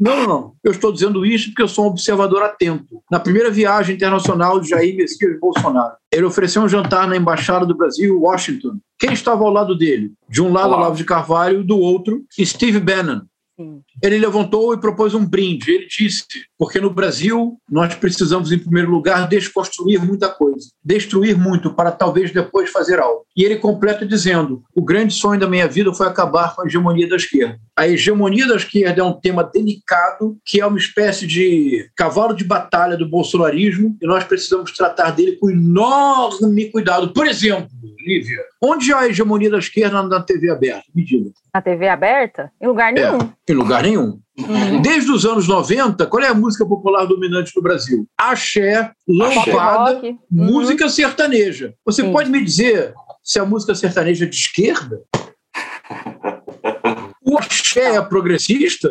Não, não. Eu estou dizendo isso porque eu sou um observador atento. Na primeira viagem internacional de Jair Messias Bolsonaro, ele ofereceu um jantar na Embaixada do Brasil, Washington. Quem estava ao lado dele? De um lado, Olavo de Carvalho, do outro, Steve Bannon, ele levantou e propôs um brinde. Ele disse: porque no Brasil nós precisamos, em primeiro lugar, desconstruir muita coisa, destruir muito para talvez depois fazer algo. E ele completa dizendo: o grande sonho da minha vida foi acabar com a hegemonia da esquerda. A hegemonia da esquerda é um tema delicado, que é uma espécie de cavalo de batalha do bolsonarismo, e nós precisamos tratar dele com enorme cuidado. Por exemplo, Lívia, onde há a hegemonia da esquerda na TV aberta? Me diga. Na TV aberta? Em lugar é, nenhum. É, em lugar nenhum. Uhum. Desde os anos 90, qual é a música popular dominante no Brasil? Axé, lambada, uhum. música sertaneja. Você Sim. pode me dizer se a música sertaneja é de esquerda? O axé é progressista?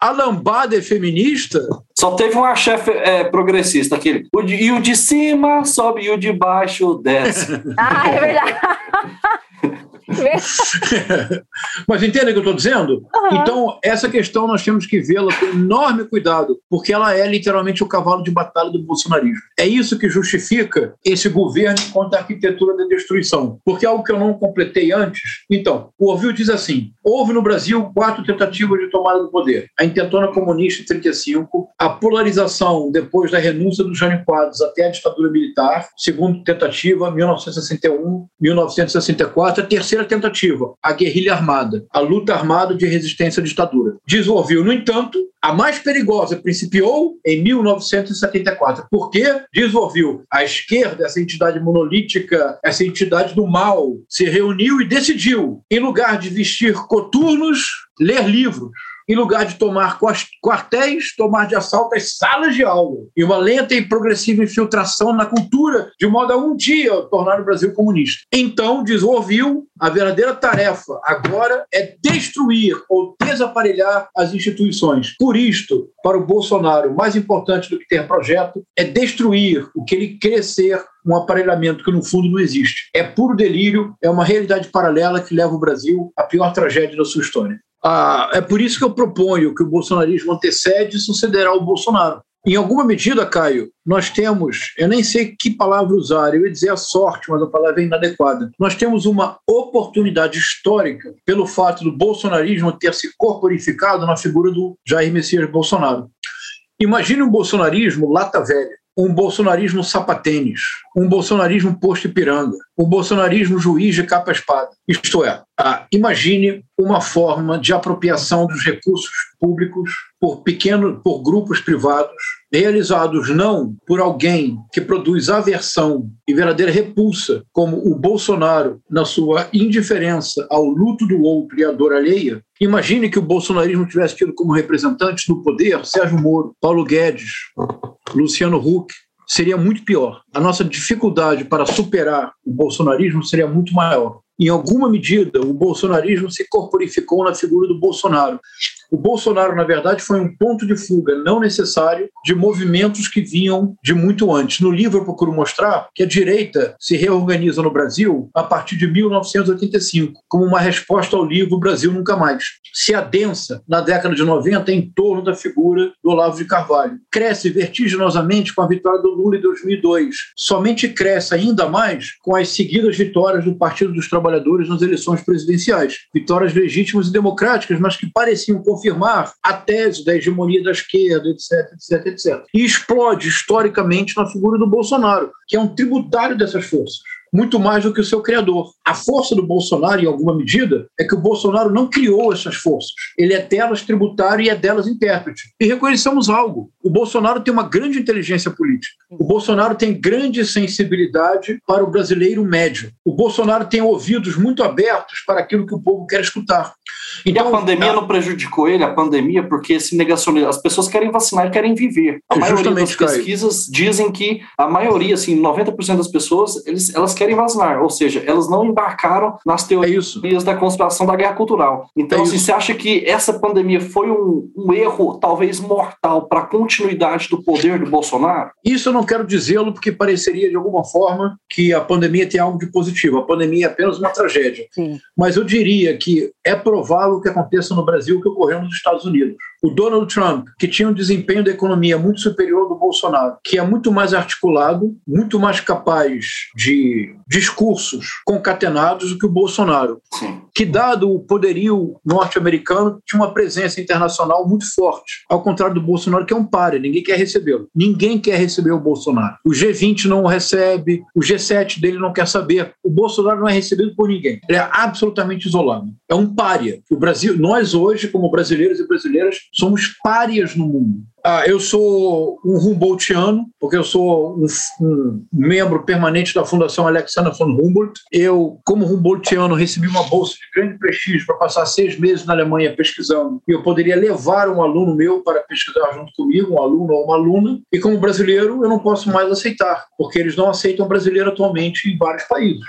A lambada é feminista? Só teve um axé é, progressista, aquele. O de, e o de cima sobe e o de baixo desce. ah, é verdade. [LAUGHS] [LAUGHS] Mas entende o que eu estou dizendo? Uhum. Então, essa questão nós temos que vê-la com enorme cuidado, porque ela é literalmente o cavalo de batalha do bolsonarismo. É isso que justifica esse governo contra a arquitetura da destruição. Porque é algo que eu não completei antes. Então, o Orville diz assim: houve no Brasil quatro tentativas de tomada do poder. A intentona comunista em 35, a polarização depois da renúncia do Jânio Quadros até a ditadura militar, segunda tentativa, 1961, 1964, a terceira terceira tentativa, a guerrilha armada, a luta armada de resistência à ditadura. Desenvolveu, no entanto, a mais perigosa principiou em 1974. Por quê? Desenvolveu a esquerda, essa entidade monolítica, essa entidade do mal, se reuniu e decidiu, em lugar de vestir coturnos, ler livros em lugar de tomar quartéis, tomar de assalto as salas de aula. E uma lenta e progressiva infiltração na cultura, de modo a um dia tornar o Brasil comunista. Então, desenvolveu a verdadeira tarefa agora é destruir ou desaparelhar as instituições. Por isto, para o Bolsonaro, mais importante do que ter projeto é destruir o que ele ser um aparelhamento que no fundo não existe. É puro delírio, é uma realidade paralela que leva o Brasil à pior tragédia da sua história. Ah, é por isso que eu proponho que o bolsonarismo antecede e sucederá o Bolsonaro. Em alguma medida, Caio, nós temos, eu nem sei que palavra usar, eu ia dizer a sorte, mas a palavra é inadequada. Nós temos uma oportunidade histórica pelo fato do bolsonarismo ter se corporificado na figura do Jair Messias Bolsonaro. Imagine um bolsonarismo lata velha, um bolsonarismo sapatênis, um bolsonarismo posto Ipiranga, um bolsonarismo juiz de capa-espada. Isto é, ah, imagine uma forma de apropriação dos recursos públicos por pequenos, por grupos privados, realizados não por alguém que produz aversão e verdadeira repulsa, como o Bolsonaro, na sua indiferença ao luto do outro e à dor alheia. Imagine que o bolsonarismo tivesse tido como representantes no poder Sérgio Moro, Paulo Guedes, Luciano Huck, seria muito pior. A nossa dificuldade para superar o bolsonarismo seria muito maior. Em alguma medida, o bolsonarismo se corporificou na figura do Bolsonaro. O Bolsonaro, na verdade, foi um ponto de fuga não necessário de movimentos que vinham de muito antes. No livro, eu procuro mostrar que a direita se reorganiza no Brasil a partir de 1985, como uma resposta ao livro Brasil Nunca Mais. Se adensa na década de 90 em torno da figura do Olavo de Carvalho. Cresce vertiginosamente com a vitória do Lula em 2002. Somente cresce ainda mais com as seguidas vitórias do Partido dos Trabalhadores nas eleições presidenciais. Vitórias legítimas e democráticas, mas que pareciam confirmar a tese da hegemonia da esquerda, etc, etc, etc. E explode historicamente na figura do Bolsonaro, que é um tributário dessas forças muito mais do que o seu criador. A força do Bolsonaro, em alguma medida, é que o Bolsonaro não criou essas forças. Ele é delas tributário e é delas intérprete. E reconheçamos algo: o Bolsonaro tem uma grande inteligência política. O Bolsonaro tem grande sensibilidade para o brasileiro médio. O Bolsonaro tem ouvidos muito abertos para aquilo que o povo quer escutar. Então, e a pandemia não prejudicou ele, a pandemia, porque esse negacionismo, as pessoas querem vacinar e querem viver. A maioria das pesquisas dizem que a maioria, assim, 90% das pessoas, eles, elas querem vacinar, ou seja, elas não embarcaram nas teorias é da conspiração da guerra cultural. Então, é assim, você acha que essa pandemia foi um, um erro, talvez mortal, para a continuidade do poder do Bolsonaro? Isso eu não quero dizê-lo porque pareceria, de alguma forma, que a pandemia tem algo de positivo. A pandemia é apenas uma tragédia. Sim. Mas eu diria que é provável que aconteça no Brasil que ocorreu nos Estados Unidos. O Donald Trump, que tinha um desempenho da economia muito superior ao do Bolsonaro, que é muito mais articulado, muito mais capaz de discursos concatenados do que o Bolsonaro, Sim. que, dado o poderio norte-americano, tinha uma presença internacional muito forte, ao contrário do Bolsonaro, que é um páreo, ninguém quer recebê-lo. Ninguém quer receber o Bolsonaro. O G20 não o recebe, o G7 dele não quer saber. O Bolsonaro não é recebido por ninguém. Ele é absolutamente isolado. É um pária. O Brasil, nós hoje, como brasileiros e brasileiras, somos párias no mundo. Ah, eu sou um Humboldtiano, porque eu sou um, um, membro permanente da Fundação Alexander von Humboldt. Eu, como Humboldtiano, recebi uma bolsa de grande prestígio para passar seis meses na Alemanha pesquisando. E eu poderia levar um aluno meu para pesquisar junto comigo, um aluno ou uma aluna. E como brasileiro, eu não posso mais aceitar, porque eles não aceitam brasileiro atualmente em vários países.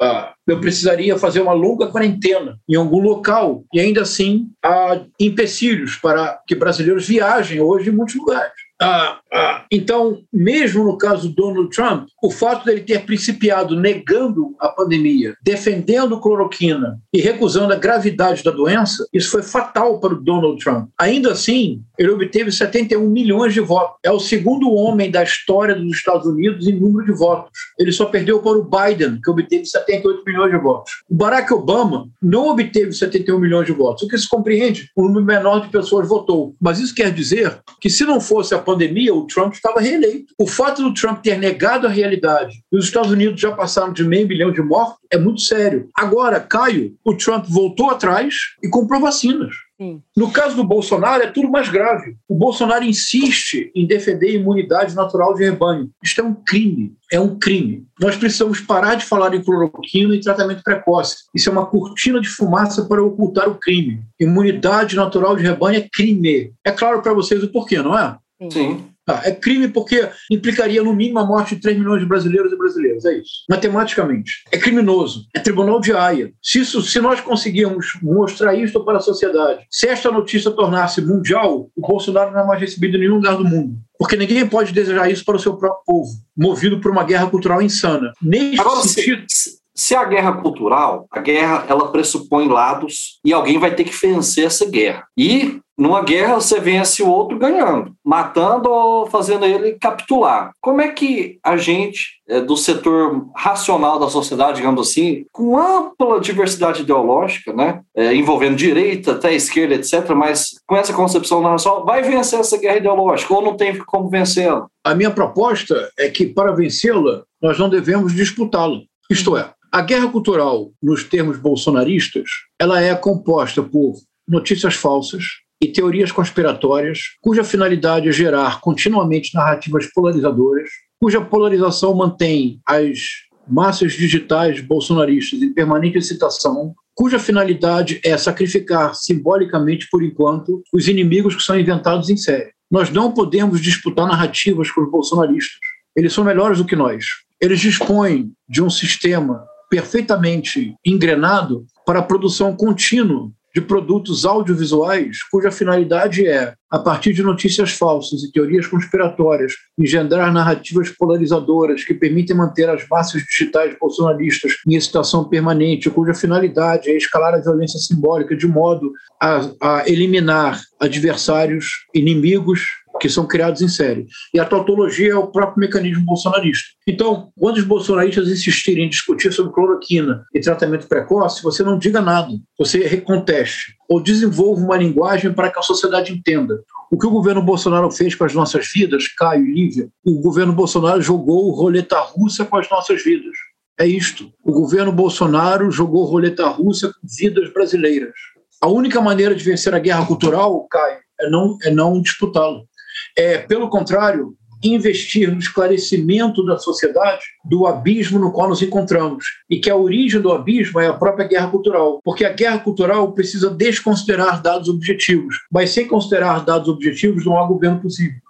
Ah, eu precisaria fazer uma longa quarentena em algum local e ainda assim há empecilhos para que brasileiros viajem hoje em muitos lugares. Ah, ah, então, mesmo no caso do Donald Trump, o fato dele ter principiado negando a pandemia, defendendo cloroquina e recusando a gravidade da doença, isso foi fatal para o Donald Trump. Ainda assim, ele obteve 71 milhões de votos. É o segundo homem da história dos Estados Unidos em número de votos. Ele só perdeu para o Biden, que obteve 78 milhões de votos. O Barack Obama não obteve 71 milhões de votos, o que se compreende, um número menor de pessoas votou. Mas isso quer dizer que se não fosse a pandemia, o Trump estava reeleito. O fato do Trump ter negado a realidade e os Estados Unidos já passaram de meio bilhão de mortos é muito sério. Agora, Caio, o Trump voltou atrás e comprou vacinas. Sim. No caso do Bolsonaro, é tudo mais grave. O Bolsonaro insiste em defender a imunidade natural de rebanho. Isto é um crime. É um crime. Nós precisamos parar de falar em cloroquina e tratamento precoce. Isso é uma cortina de fumaça para ocultar o crime. Imunidade natural de rebanho é crime. É claro para vocês o porquê, não é? Sim. Ah, é crime porque implicaria no mínimo a morte de 3 milhões de brasileiros e brasileiras, é isso. Matematicamente. É criminoso. É tribunal de Haia. Se, isso, se nós conseguirmos mostrar isso para a sociedade, se esta notícia tornar-se mundial, o Bolsonaro não é mais recebido em nenhum lugar do mundo. Porque ninguém pode desejar isso para o seu próprio povo, movido por uma guerra cultural insana. Neste Agora, sentido... se, se a guerra cultural, a guerra ela pressupõe lados e alguém vai ter que vencer essa guerra. E numa guerra você vence o outro ganhando, matando ou fazendo ele capitular. Como é que a gente é, do setor racional da sociedade, digamos assim, com ampla diversidade ideológica, né, é, envolvendo direita até esquerda, etc., mas com essa concepção nacional, vai vencer essa guerra ideológica ou não tem como vencê-la? A minha proposta é que para vencê-la nós não devemos disputá-la. Isto é, a guerra cultural, nos termos bolsonaristas, ela é composta por notícias falsas e teorias conspiratórias, cuja finalidade é gerar continuamente narrativas polarizadoras, cuja polarização mantém as massas digitais bolsonaristas em permanente excitação, cuja finalidade é sacrificar simbolicamente, por enquanto, os inimigos que são inventados em série. Nós não podemos disputar narrativas com os bolsonaristas. Eles são melhores do que nós. Eles dispõem de um sistema perfeitamente engrenado para a produção contínua de produtos audiovisuais cuja finalidade é, a partir de notícias falsas e teorias conspiratórias, engendrar narrativas polarizadoras que permitem manter as massas digitais bolsonaristas em excitação permanente, cuja finalidade é escalar a violência simbólica de modo a, a eliminar adversários, inimigos que são criados em série. E a tautologia é o próprio mecanismo bolsonarista. Então, quando os bolsonaristas insistirem em discutir sobre cloroquina e tratamento precoce, você não diga nada, você reconteste ou desenvolva uma linguagem para que a sociedade entenda. O que o governo Bolsonaro fez com as nossas vidas, Caio e Lívia, o governo Bolsonaro jogou roleta russa com as nossas vidas. É isto. O governo Bolsonaro jogou roleta russa com vidas brasileiras. A única maneira de vencer a guerra cultural, Caio, é não, é não disputá-la é, pelo contrário, investir no esclarecimento da sociedade do abismo no qual nos encontramos e que a origem do abismo é a própria guerra cultural, porque a guerra cultural precisa desconsiderar dados objetivos, mas sem considerar dados objetivos não há governo possível.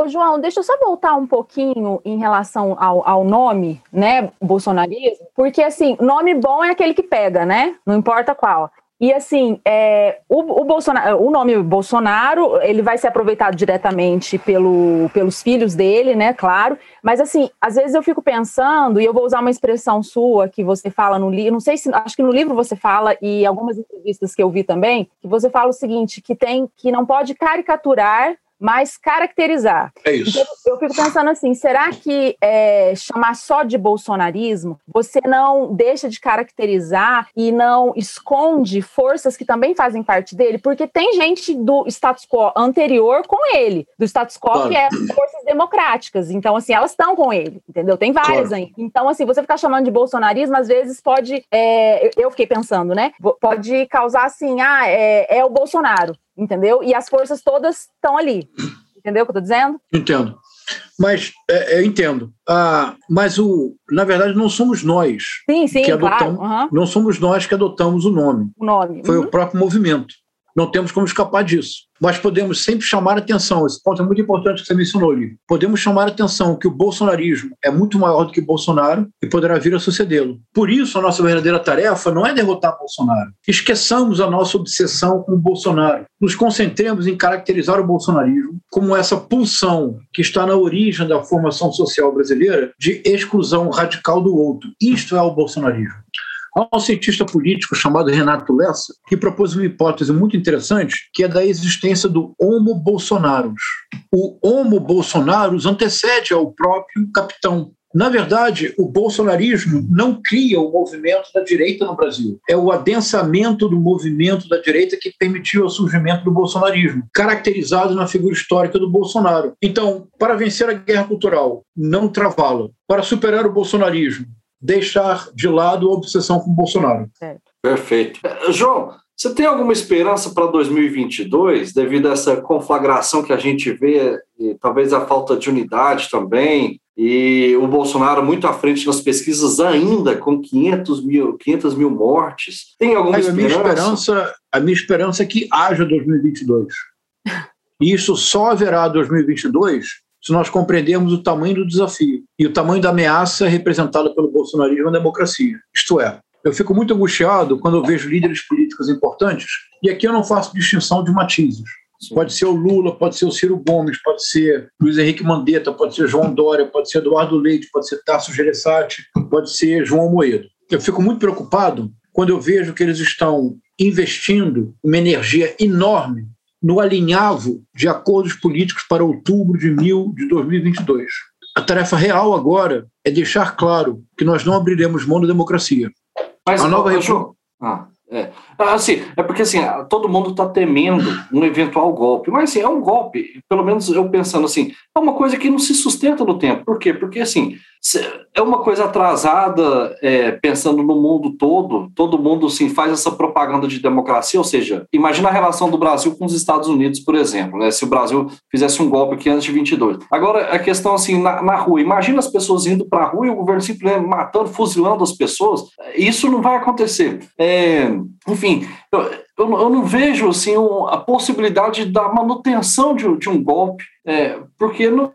Ô, João, deixa eu só voltar um pouquinho em relação ao, ao, nome, né, bolsonarismo, porque assim, nome bom é aquele que pega, né? Não importa qual. E assim, é, o, o, Bolsonaro, o nome Bolsonaro, ele vai ser aproveitado diretamente pelo, pelos filhos dele, né? Claro. Mas assim, às vezes eu fico pensando, e eu vou usar uma expressão sua que você fala no livro, não sei se acho que no livro você fala, e algumas entrevistas que eu vi também, que você fala o seguinte: que tem que não pode caricaturar mas caracterizar. É isso. Então, eu fico pensando assim: será que é, chamar só de bolsonarismo você não deixa de caracterizar e não esconde forças que também fazem parte dele? Porque tem gente do status quo anterior com ele, do status quo claro. que é forças democráticas. Então, assim, elas estão com ele, entendeu? Tem várias claro. aí. Então, assim, você ficar chamando de bolsonarismo, às vezes pode. É, eu fiquei pensando, né? Pode causar assim: ah, é, é o Bolsonaro entendeu? E as forças todas estão ali. Entendeu o que eu estou dizendo? Entendo. Mas é, eu entendo. Ah, mas o, na verdade não somos nós sim, sim, que adotamos, claro. uhum. não somos nós que adotamos o nome. O nome. Foi uhum. o próprio movimento. Não temos como escapar disso. Mas podemos sempre chamar atenção, esse ponto é muito importante que você mencionou, ali. Podemos chamar atenção que o bolsonarismo é muito maior do que Bolsonaro e poderá vir a sucedê-lo. Por isso, a nossa verdadeira tarefa não é derrotar Bolsonaro. Esqueçamos a nossa obsessão com o Bolsonaro. Nos concentremos em caracterizar o bolsonarismo como essa pulsão que está na origem da formação social brasileira de exclusão radical do outro. Isto é o bolsonarismo. Há um cientista político chamado Renato Lessa que propôs uma hipótese muito interessante, que é da existência do Homo Bolsonaros. O Homo Bolsonaros antecede ao próprio capitão. Na verdade, o bolsonarismo não cria o movimento da direita no Brasil. É o adensamento do movimento da direita que permitiu o surgimento do bolsonarismo, caracterizado na figura histórica do Bolsonaro. Então, para vencer a guerra cultural, não travá-la. Para superar o bolsonarismo, deixar de lado a obsessão com o Bolsonaro. Perfeito. Eh, João, você tem alguma esperança para 2022, devido a essa conflagração que a gente vê, e talvez a falta de unidade também, e o Bolsonaro muito à frente nas pesquisas ainda, com 500 mil, 500 mil mortes? Tem alguma esperança? A minha esperança, a minha esperança é que haja 2022. E [LAUGHS] isso só haverá 2022 se nós compreendermos o tamanho do desafio e o tamanho da ameaça representada pelo bolsonarismo à democracia. Isto é, eu fico muito angustiado quando eu vejo líderes políticos importantes, e aqui eu não faço distinção de matizes. Pode ser o Lula, pode ser o Ciro Gomes, pode ser Luiz Henrique Mandetta, pode ser João Dória, pode ser Eduardo Leite, pode ser Tasso Gereissati, pode ser João Moedo. Eu fico muito preocupado quando eu vejo que eles estão investindo uma energia enorme no alinhavo de acordos políticos para outubro de, mil, de 2022. A tarefa real agora é deixar claro que nós não abriremos mão da democracia. Mas, a nova República. Ah, é. Ah, assim, é porque assim, todo mundo está temendo um eventual golpe. Mas assim, é um golpe, pelo menos eu pensando assim, é uma coisa que não se sustenta no tempo. Por quê? Porque assim, é uma coisa atrasada, é, pensando no mundo todo, todo mundo assim, faz essa propaganda de democracia, ou seja, imagina a relação do Brasil com os Estados Unidos, por exemplo, né, se o Brasil fizesse um golpe aqui antes de 22. Agora, a questão assim, na, na rua, imagina as pessoas indo para a rua e o governo simplesmente matando, fuzilando as pessoas, isso não vai acontecer. É, enfim, eu, eu, eu, não vejo assim, a possibilidade da manutenção de, de um golpe, é, porque não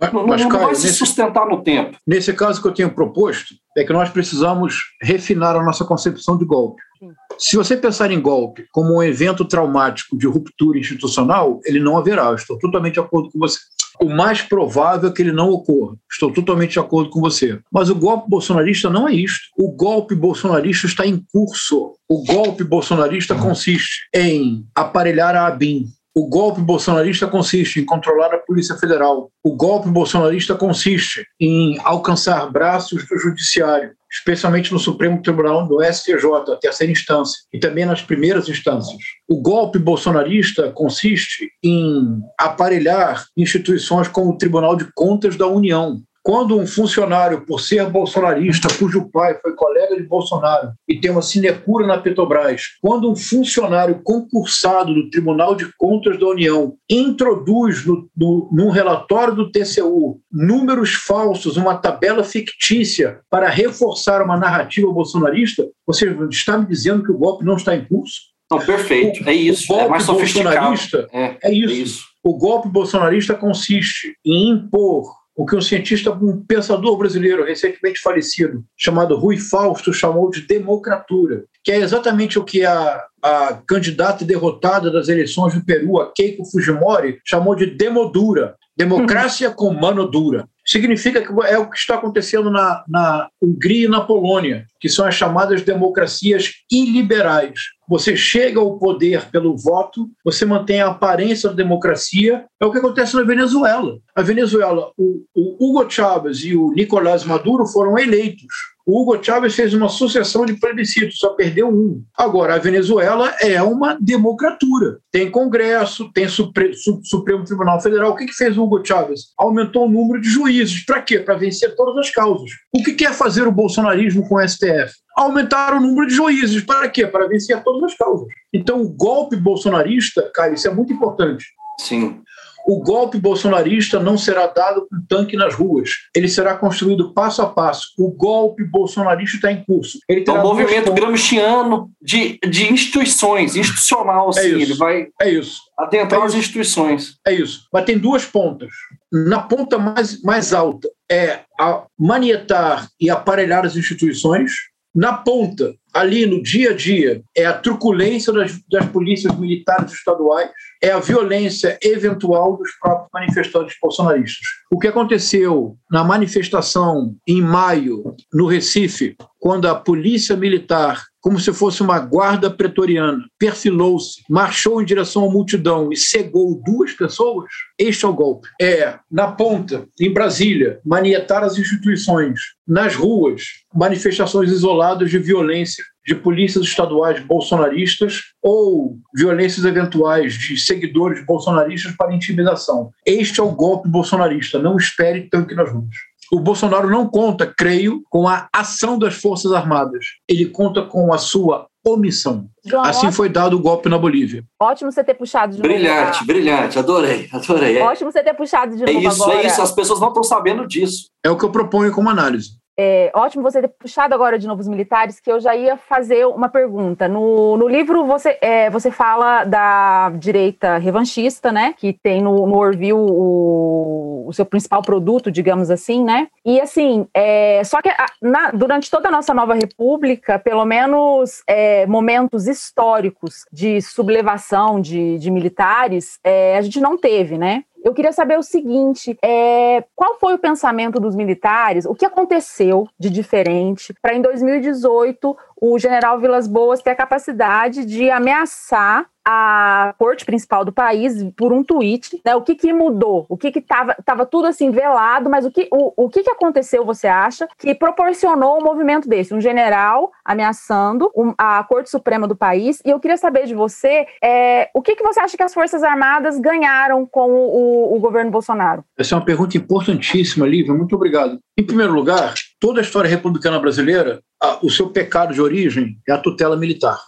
não, Mas, não, vai se sustentar no tempo. Nesse caso que eu tenho proposto, é que nós precisamos refinar a nossa concepção de golpe. Sim. Se você pensar em golpe como um evento traumático de ruptura institucional, ele não haverá. Eu estou totalmente de acordo com você. O mais provável é que ele não ocorra. Estou totalmente de acordo com você. Mas o golpe bolsonarista não é isto. O golpe bolsonarista está em curso. O golpe bolsonarista consiste em aparelhar a ABIN, o golpe bolsonarista consiste em controlar a Polícia Federal. O golpe bolsonarista consiste em alcançar braços do Judiciário, especialmente no Supremo Tribunal, no STJ, a terceira instância, e também nas primeiras instâncias. O golpe bolsonarista consiste em aparelhar instituições como o Tribunal de Contas da União, quando um funcionário, por ser bolsonarista, cujo pai foi colega de Bolsonaro e tem uma sinecura na Petrobras, quando um funcionário concursado do Tribunal de Contas da União introduz no, no, num relatório do TCU números falsos, uma tabela fictícia para reforçar uma narrativa bolsonarista, você está me dizendo que o golpe não está em curso? Não, perfeito. O, é isso. é mais sofisticado. É, é, isso. é isso. O golpe bolsonarista consiste em impor o que um cientista, um pensador brasileiro recentemente falecido, chamado Rui Fausto, chamou de democratura, que é exatamente o que a, a candidata derrotada das eleições do Peru, a Keiko Fujimori, chamou de demodura, democracia com mano dura. Significa que é o que está acontecendo na, na Hungria e na Polônia, que são as chamadas democracias iliberais. Você chega ao poder pelo voto, você mantém a aparência da democracia. É o que acontece na Venezuela. A Venezuela, o, o Hugo Chávez e o Nicolás Maduro foram eleitos. O Hugo Chávez fez uma sucessão de plebiscitos, só perdeu um. Agora, a Venezuela é uma democratura. Tem Congresso, tem Supre Supremo Tribunal Federal. O que, que fez o Hugo Chávez? Aumentou o número de juízes. Para quê? Para vencer todas as causas. O que quer fazer o bolsonarismo com o STF? Aumentar o número de juízes. Para quê? Para vencer todas as causas. Então, o golpe bolsonarista, Caio, isso é muito importante. Sim. O golpe bolsonarista não será dado com tanque nas ruas. Ele será construído passo a passo. O golpe bolsonarista está em curso. Ele é um movimento gramsciano de, de instituições, institucional, é Isso. Ele vai é isso. adentrar é as instituições. É isso. Mas tem duas pontas. Na ponta mais, mais alta é a manietar e aparelhar as instituições. Na ponta, ali no dia a dia, é a truculência das, das polícias militares estaduais é a violência eventual dos próprios manifestantes bolsonaristas. O que aconteceu na manifestação em maio, no Recife, quando a polícia militar, como se fosse uma guarda pretoriana, perfilou-se, marchou em direção à multidão e cegou duas pessoas, este é o golpe. É, na ponta, em Brasília, manietar as instituições, nas ruas, manifestações isoladas de violência de polícias estaduais bolsonaristas ou violências eventuais de seguidores bolsonaristas para intimidação. Este é o golpe bolsonarista. Não espere tanque nas ruas. O Bolsonaro não conta, creio, com a ação das Forças Armadas. Ele conta com a sua omissão. João, assim ótimo. foi dado o golpe na Bolívia. Ótimo você ter puxado de novo. Brilhante, brilhante, adorei, adorei. Ótimo você ter puxado de é novo isso, agora. É isso, as pessoas não estão sabendo disso. É o que eu proponho como análise. É, ótimo você ter puxado agora de novo os militares, que eu já ia fazer uma pergunta. No, no livro você, é, você fala da direita revanchista, né? Que tem no, no Orville o, o seu principal produto, digamos assim, né? E assim, é, só que na, durante toda a nossa nova república, pelo menos é, momentos históricos de sublevação de, de militares, é, a gente não teve, né? Eu queria saber o seguinte: é, qual foi o pensamento dos militares? O que aconteceu de diferente para em 2018 o general Vilas Boas ter a capacidade de ameaçar a corte principal do país por um tweet, né? O que, que mudou? O que que tava, tudo assim velado, mas o que, o, o que que aconteceu, você acha, que proporcionou um movimento desse? Um general ameaçando a Corte Suprema do país. E eu queria saber de você é, o que, que você acha que as Forças Armadas ganharam com o, o governo Bolsonaro? Essa é uma pergunta importantíssima, Lívia. Muito obrigado. Em primeiro lugar, toda a história republicana brasileira, o seu pecado de origem é a tutela militar.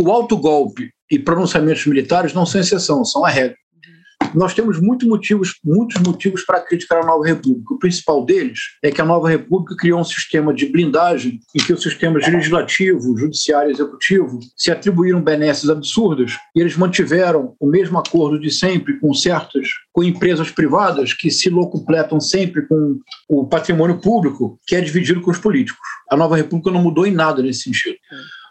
O alto golpe e pronunciamentos militares não são exceção, são a regra. Nós temos muitos motivos, muitos motivos para criticar a Nova República. O principal deles é que a Nova República criou um sistema de blindagem em que os sistemas legislativo, judiciário e executivo se atribuíram benesses absurdas e eles mantiveram o mesmo acordo de sempre com certas com empresas privadas que se locupletam sempre com o patrimônio público, que é dividido com os políticos. A Nova República não mudou em nada nesse sentido.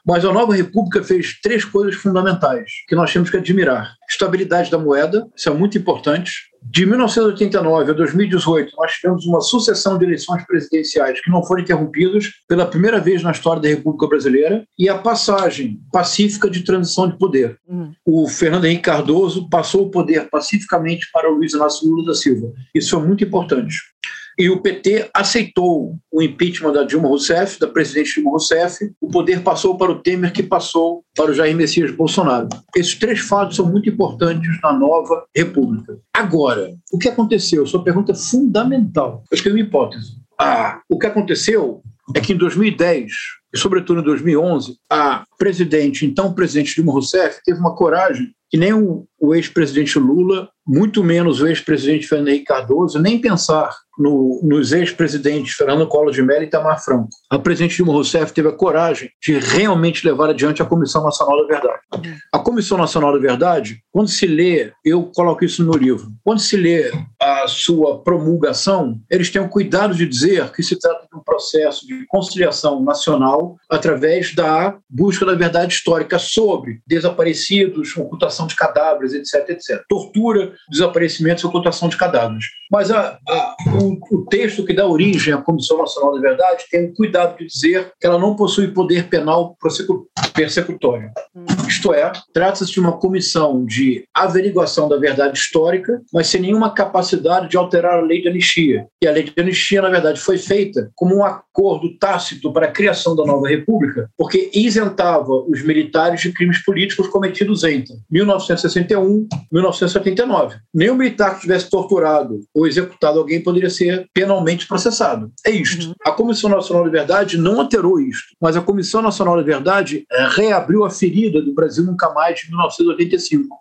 Mas a nova república fez três coisas fundamentais que nós temos que admirar: estabilidade da moeda, isso é muito importante. De 1989 a 2018, nós tivemos uma sucessão de eleições presidenciais que não foram interrompidas pela primeira vez na história da República Brasileira e a passagem pacífica de transição de poder. Uhum. O Fernando Henrique Cardoso passou o poder pacificamente para o Luiz Inácio Lula da Silva. Isso é muito importante e o PT aceitou o impeachment da Dilma Rousseff, da presidente Dilma Rousseff, o poder passou para o Temer, que passou para o Jair Messias Bolsonaro. Esses três fatos são muito importantes na nova república. Agora, o que aconteceu? Sua pergunta é fundamental. Eu tenho uma hipótese. Ah, o que aconteceu é que em 2010, e sobretudo em 2011, a presidente, então presidente Dilma Rousseff, teve uma coragem que nem o, o ex-presidente Lula, muito menos o ex-presidente Fernando Henrique Cardoso, nem pensar no, nos ex-presidentes Fernando Collor de Mello e Itamar Franco. A presidente Dilma Rousseff teve a coragem de realmente levar adiante a Comissão Nacional da Verdade. A Comissão Nacional da Verdade, quando se lê, eu coloco isso no livro, quando se lê a sua promulgação, eles têm o cuidado de dizer que se trata de um processo de conciliação nacional através da busca da verdade histórica sobre desaparecidos, ocultação de cadáveres, etc, etc. Tortura, desaparecimentos e ocultação de cadáveres. Mas a, a, o, texto que dá origem à Comissão Nacional da Verdade tem o cuidado de dizer que ela não possui poder penal persecutório. Hum. Isto é, trata-se de uma comissão de averiguação da verdade histórica, mas sem nenhuma capacidade de alterar a lei de anistia. E a lei de anistia, na verdade, foi feita como um acordo tácito para a criação da nova república, porque isentava os militares de crimes políticos cometidos entre 1961 e 1979. Nenhum militar que tivesse torturado ou executado alguém poderia ser penalmente processado. É isto. Uhum. A Comissão Nacional de Verdade não alterou isto, mas a Comissão Nacional de Verdade reabriu a ferida do Brasil nunca mais de 1985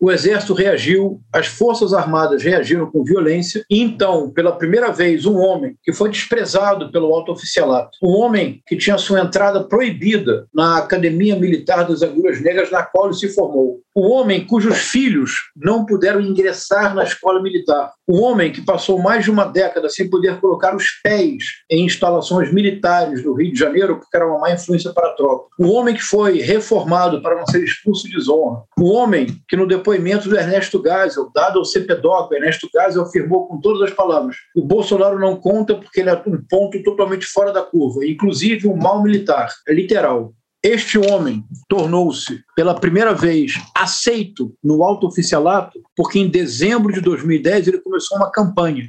o Exército reagiu, as Forças Armadas reagiram com violência, e então, pela primeira vez, um homem que foi desprezado pelo alto oficialato, um homem que tinha sua entrada proibida na Academia Militar das Agulhas Negras, na qual ele se formou, um homem cujos filhos não puderam ingressar na escola militar, um homem que passou mais de uma década sem poder colocar os pés em instalações militares do Rio de Janeiro, porque era uma má influência para a tropa, um homem que foi reformado para não ser expulso de desonra, um homem que no depoimento do Ernesto Geisel, dado ao CPDOC, Ernesto Geisel afirmou com todas as palavras: o Bolsonaro não conta porque ele é um ponto totalmente fora da curva, inclusive um mal militar. É literal. Este homem tornou-se, pela primeira vez, aceito no alto oficialato, porque em dezembro de 2010 ele começou uma campanha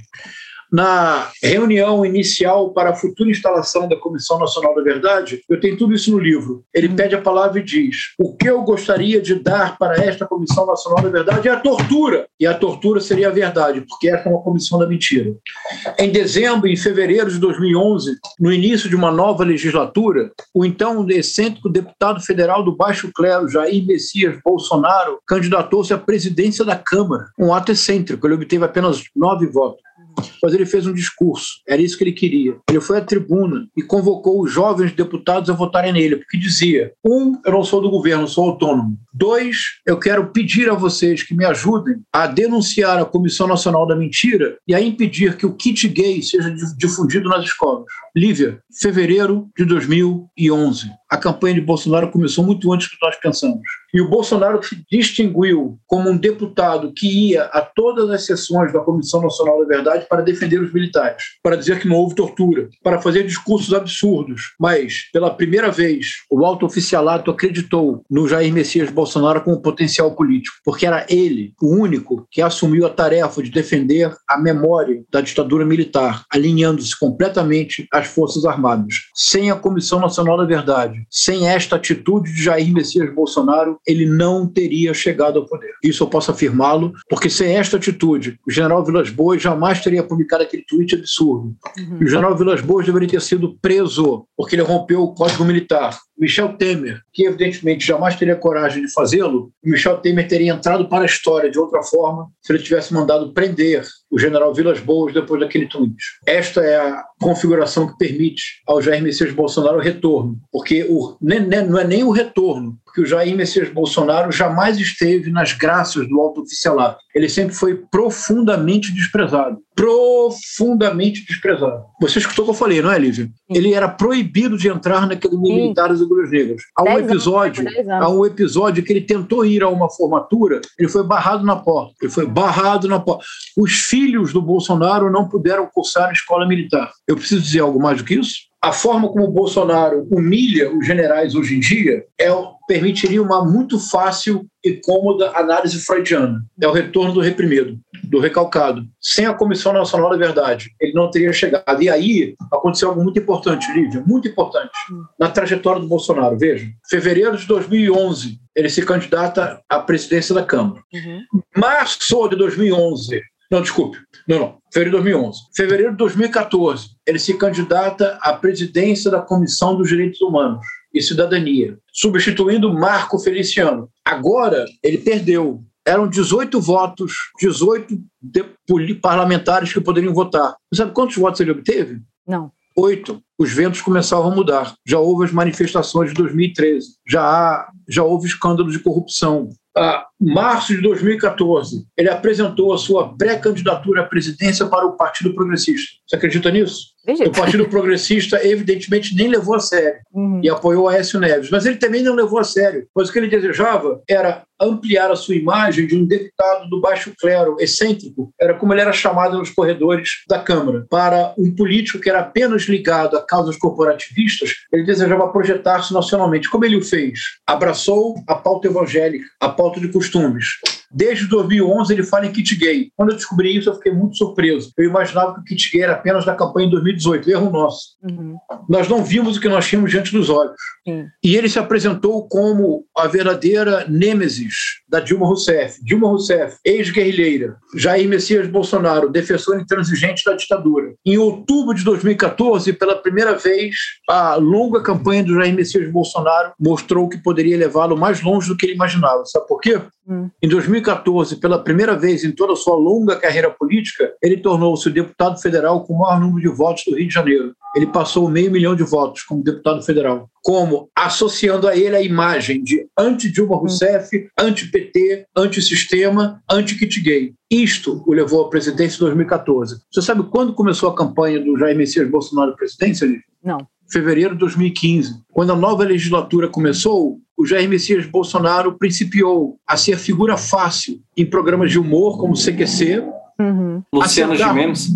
na reunião inicial para a futura instalação da Comissão Nacional da Verdade, eu tenho tudo isso no livro. Ele hum. pede a palavra e diz: O que eu gostaria de dar para esta Comissão Nacional da Verdade é a tortura. E a tortura seria a verdade, porque esta é uma comissão da mentira. Em dezembro em fevereiro de 2011, no início de uma nova legislatura, o então excêntrico deputado federal do Baixo Clero, Jair Messias Bolsonaro, candidatou-se à presidência da Câmara. Um ato excêntrico, ele obteve apenas nove votos mas ele fez um discurso, era isso que ele queria. Ele foi à tribuna e convocou os jovens deputados a votarem nele, porque dizia: um, eu não sou do governo, sou autônomo. Dois, eu quero pedir a vocês que me ajudem a denunciar a Comissão Nacional da Mentira e a impedir que o kit gay seja difundido nas escolas. Lívia, fevereiro de 2011. A campanha de Bolsonaro começou muito antes do que nós pensamos. E o Bolsonaro se distinguiu como um deputado que ia a todas as sessões da Comissão Nacional da Verdade para defender os militares, para dizer que não houve tortura, para fazer discursos absurdos. Mas, pela primeira vez, o alto oficialato acreditou no Jair Messias Bolsonaro como potencial político, porque era ele o único que assumiu a tarefa de defender a memória da ditadura militar, alinhando-se completamente às Forças Armadas. Sem a Comissão Nacional da Verdade, sem esta atitude de Jair Messias Bolsonaro, ele não teria chegado ao poder. Isso eu posso afirmá-lo, porque sem esta atitude, o general Vilas Boas jamais teria publicado aquele tweet absurdo. Uhum. O general Vilas Boas deveria ter sido preso, porque ele rompeu o código militar. Michel Temer, que evidentemente jamais teria coragem de fazê-lo, Michel Temer teria entrado para a história de outra forma se ele tivesse mandado prender o general Vilas Boas depois daquele tweet. Esta é a configuração que permite ao Jair Messias Bolsonaro o retorno, porque o, não é nem o retorno, porque o Jair Messias Bolsonaro jamais esteve nas graças do alto oficialato. Ele sempre foi profundamente desprezado. Profundamente desprezado. Você escutou o que eu falei, não é, Lívia? Ele era proibido de entrar naquele militares e Agulhas Negras. Há um episódio, há um episódio que ele tentou ir a uma formatura, ele foi barrado na porta. Ele foi barrado na porta. Os filhos do Bolsonaro não puderam cursar a escola militar. Eu preciso dizer algo mais do que isso? a forma como o Bolsonaro humilha os generais hoje em dia é, permitiria uma muito fácil e cômoda análise freudiana. É o retorno do reprimido, do recalcado. Sem a Comissão Nacional da Verdade, ele não teria chegado. E aí aconteceu algo muito importante, Lívia, muito importante, na trajetória do Bolsonaro. Veja, fevereiro de 2011, ele se candidata à presidência da Câmara. Uhum. Março de 2011, não, desculpe. Não, não. Fevereiro de 2011. Fevereiro de 2014, ele se candidata à presidência da Comissão dos Direitos Humanos e Cidadania, substituindo Marco Feliciano. Agora, ele perdeu. Eram 18 votos, 18 parlamentares que poderiam votar. Você sabe quantos votos ele obteve? Não. Oito. Os ventos começavam a mudar. Já houve as manifestações de 2013. Já, há, já houve escândalos de corrupção a março de 2014, ele apresentou a sua pré-candidatura à presidência para o Partido Progressista. Você acredita nisso? O Partido Progressista, evidentemente, nem levou a sério uhum. e apoiou Aécio Neves. Mas ele também não levou a sério, pois o que ele desejava era ampliar a sua imagem de um deputado do baixo clero, excêntrico, era como ele era chamado nos corredores da Câmara, para um político que era apenas ligado a causas corporativistas, ele desejava projetar-se nacionalmente. Como ele o fez? Abraçou a pauta evangélica, a pauta de costumes. Desde 2011 ele fala em kit gay. Quando eu descobri isso, eu fiquei muito surpreso. Eu imaginava que o kit gay era apenas da campanha em 2018. Erro nosso. Uhum. Nós não vimos o que nós tínhamos diante dos olhos. Sim. E ele se apresentou como a verdadeira nêmesis da Dilma Rousseff. Dilma Rousseff, ex-guerrilheira. Jair Messias Bolsonaro, defensor intransigente da ditadura. Em outubro de 2014, pela primeira vez, a longa campanha do Jair Messias Bolsonaro mostrou que poderia levá-lo mais longe do que ele imaginava. Sabe por quê? Hum. Em 2014, pela primeira vez em toda a sua longa carreira política, ele tornou-se o deputado federal com o maior número de votos do Rio de Janeiro. Ele passou meio milhão de votos como deputado federal. Como associando a ele a imagem de anti-Dilma hum. Rousseff, anti-PT, anti-sistema, anti-kit gay. Isto o levou à presidência em 2014. Você sabe quando começou a campanha do Jair Messias Bolsonaro à presidência, Lívia? Não fevereiro de 2015. Quando a nova legislatura começou, o Jair Messias Bolsonaro principiou a ser figura fácil em programas de humor como CQC. Uhum. Luciana Gimenez.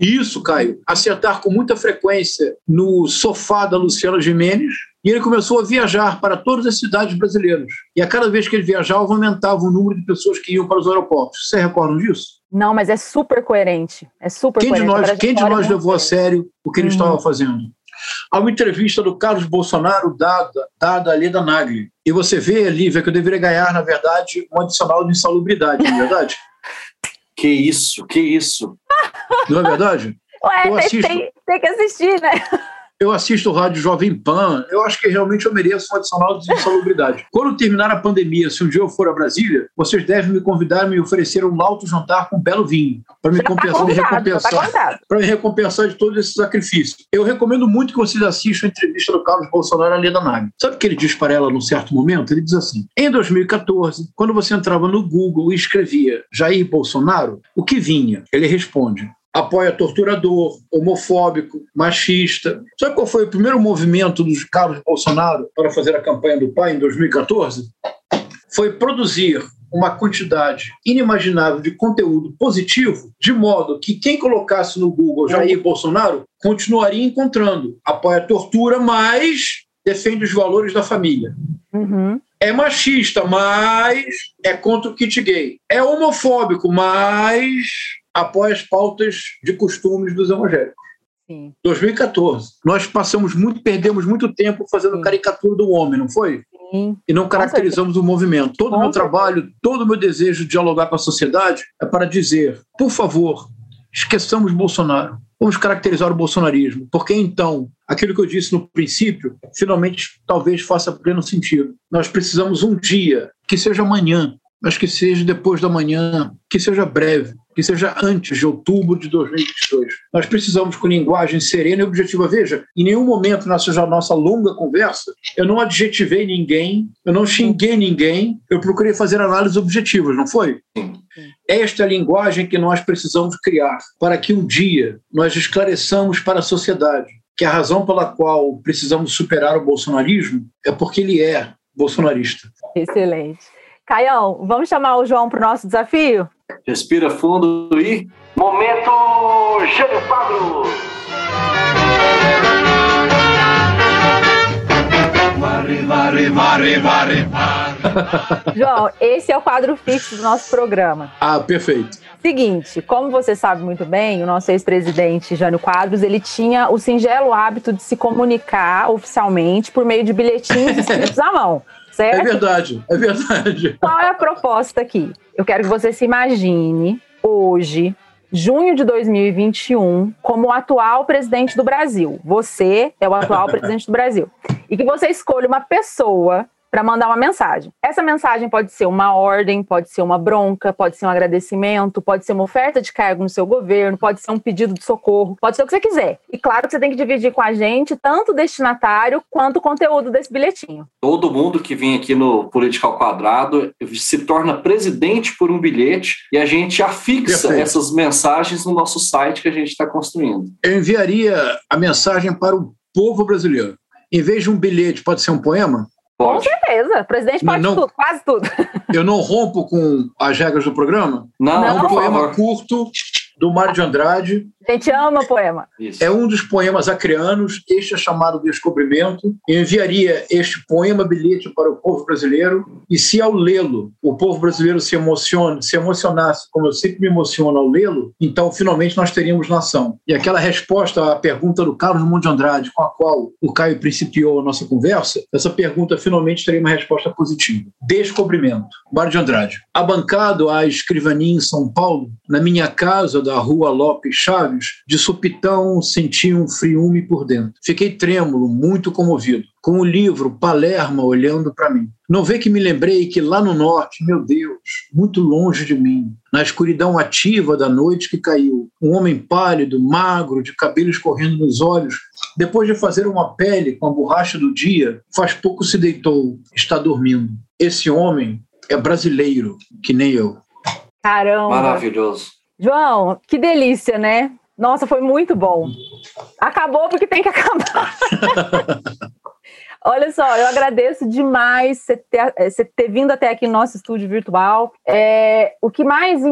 Isso, Caio. Acertar com muita frequência no sofá da Luciana Gimenez. E ele começou a viajar para todas as cidades brasileiras. E a cada vez que ele viajava, aumentava o número de pessoas que iam para os aeroportos. Você recorda disso? Não, mas é super coerente. É super quem coerente. De nós, quem de nós levou a sério o que ele uhum. estava fazendo? Há uma entrevista do Carlos Bolsonaro dada, dada a Leda Nagli. E você vê, Lívia, que eu deveria ganhar, na verdade, um adicional de insalubridade, não é verdade? [LAUGHS] que isso, que isso. Não é verdade? Ué, assisto... tem, tem que assistir, né? Eu assisto o Rádio Jovem Pan, eu acho que realmente eu mereço um adicional de insalubridade. [LAUGHS] Quando terminar a pandemia, se um dia eu for a Brasília, vocês devem me convidar e me oferecer um alto jantar com um belo vinho, para me, tá compensar, me recompensar, tá para me recompensar de todo esse sacrifício. Eu recomendo muito que vocês assistam a entrevista do Carlos Bolsonaro à Leda Nagel. Sabe o que ele diz para ela num certo momento? Ele diz assim: em 2014, quando você entrava no Google e escrevia Jair Bolsonaro, o que vinha? Ele responde: apoia torturador, homofóbico, machista. Sabe qual foi o primeiro movimento dos Carlos Bolsonaro para fazer a campanha do pai em 2014? Foi produzir uma quantidade inimaginável de conteúdo positivo, de modo que quem colocasse no Google Jair Bolsonaro continuaria encontrando. Apoia a tortura, mas defende os valores da família. Uhum. É machista, mas é contra o kit gay. É homofóbico, mas apoia as pautas de costumes dos evangélicos. Sim. 2014. Nós passamos muito, perdemos muito tempo fazendo Sim. caricatura do homem, não foi? Sim. E não caracterizamos o movimento. Todo o meu trabalho, todo o meu desejo de dialogar com a sociedade é para dizer, por favor, esqueçamos Bolsonaro. Vamos caracterizar o bolsonarismo, porque então, aquilo que eu disse no princípio, finalmente talvez faça pleno sentido. Nós precisamos um dia, que seja amanhã, mas que seja depois da manhã, que seja breve, que seja antes de outubro de 2022. Nós precisamos com linguagem serena e objetiva. Veja, em nenhum momento nessa nossa longa conversa, eu não adjetivei ninguém, eu não xinguei ninguém, eu procurei fazer análises objetivas, não foi? Sim. Esta é a linguagem que nós precisamos criar para que um dia nós esclareçamos para a sociedade que a razão pela qual precisamos superar o bolsonarismo é porque ele é bolsonarista. Excelente. Caião, vamos chamar o João para o nosso desafio? Respira fundo e. Momento Jânio Quadros! [LAUGHS] João, esse é o quadro fixo do nosso programa. Ah, perfeito. Seguinte, como você sabe muito bem, o nosso ex-presidente Jânio Quadros, ele tinha o singelo hábito de se comunicar oficialmente por meio de bilhetinhos escritos [LAUGHS] à mão, É certo? verdade, é verdade. [LAUGHS] Qual é a proposta aqui? Eu quero que você se imagine hoje, junho de 2021, como o atual presidente do Brasil. Você é o atual presidente do Brasil. E que você escolha uma pessoa para mandar uma mensagem. Essa mensagem pode ser uma ordem, pode ser uma bronca, pode ser um agradecimento, pode ser uma oferta de cargo no seu governo, pode ser um pedido de socorro, pode ser o que você quiser. E claro que você tem que dividir com a gente tanto o destinatário quanto o conteúdo desse bilhetinho. Todo mundo que vem aqui no Política ao Quadrado se torna presidente por um bilhete e a gente afixa Perfeito. essas mensagens no nosso site que a gente está construindo. Eu enviaria a mensagem para o povo brasileiro. Em vez de um bilhete, pode ser um poema? Com certeza. O presidente Não, pode não. tudo, quase tudo. [LAUGHS] Eu não rompo com as regras do programa? Não, É um poema curto do Mário de Andrade. A gente ama poema. Isso. É um dos poemas acreanos. Este é chamado Descobrimento. Eu enviaria este poema bilhete para o povo brasileiro. E se ao lê-lo o povo brasileiro se emociona, se emocionasse, como eu sempre me emociono ao lê-lo, então finalmente nós teríamos nação. E aquela resposta à pergunta do Carlos Mundo de Andrade, com a qual o Caio principiou a nossa conversa, essa pergunta finalmente teria uma resposta positiva. Descobrimento. Mário de Andrade. Abancado à escrivania em São Paulo, na minha casa da rua Lopes Chaves, de supitão senti um friume por dentro. Fiquei trêmulo, muito comovido, com o livro Palerma olhando para mim. Não vê que me lembrei que lá no norte, meu Deus, muito longe de mim, na escuridão ativa da noite que caiu, um homem pálido, magro, de cabelo escorrendo nos olhos, depois de fazer uma pele com a borracha do dia, faz pouco se deitou, está dormindo. Esse homem é brasileiro, que nem eu. Caramba. Maravilhoso. João, que delícia, né? Nossa, foi muito bom. Acabou porque tem que acabar. [LAUGHS] Olha só, eu agradeço demais você ter, eh, você ter vindo até aqui no nosso estúdio virtual. É, o que mais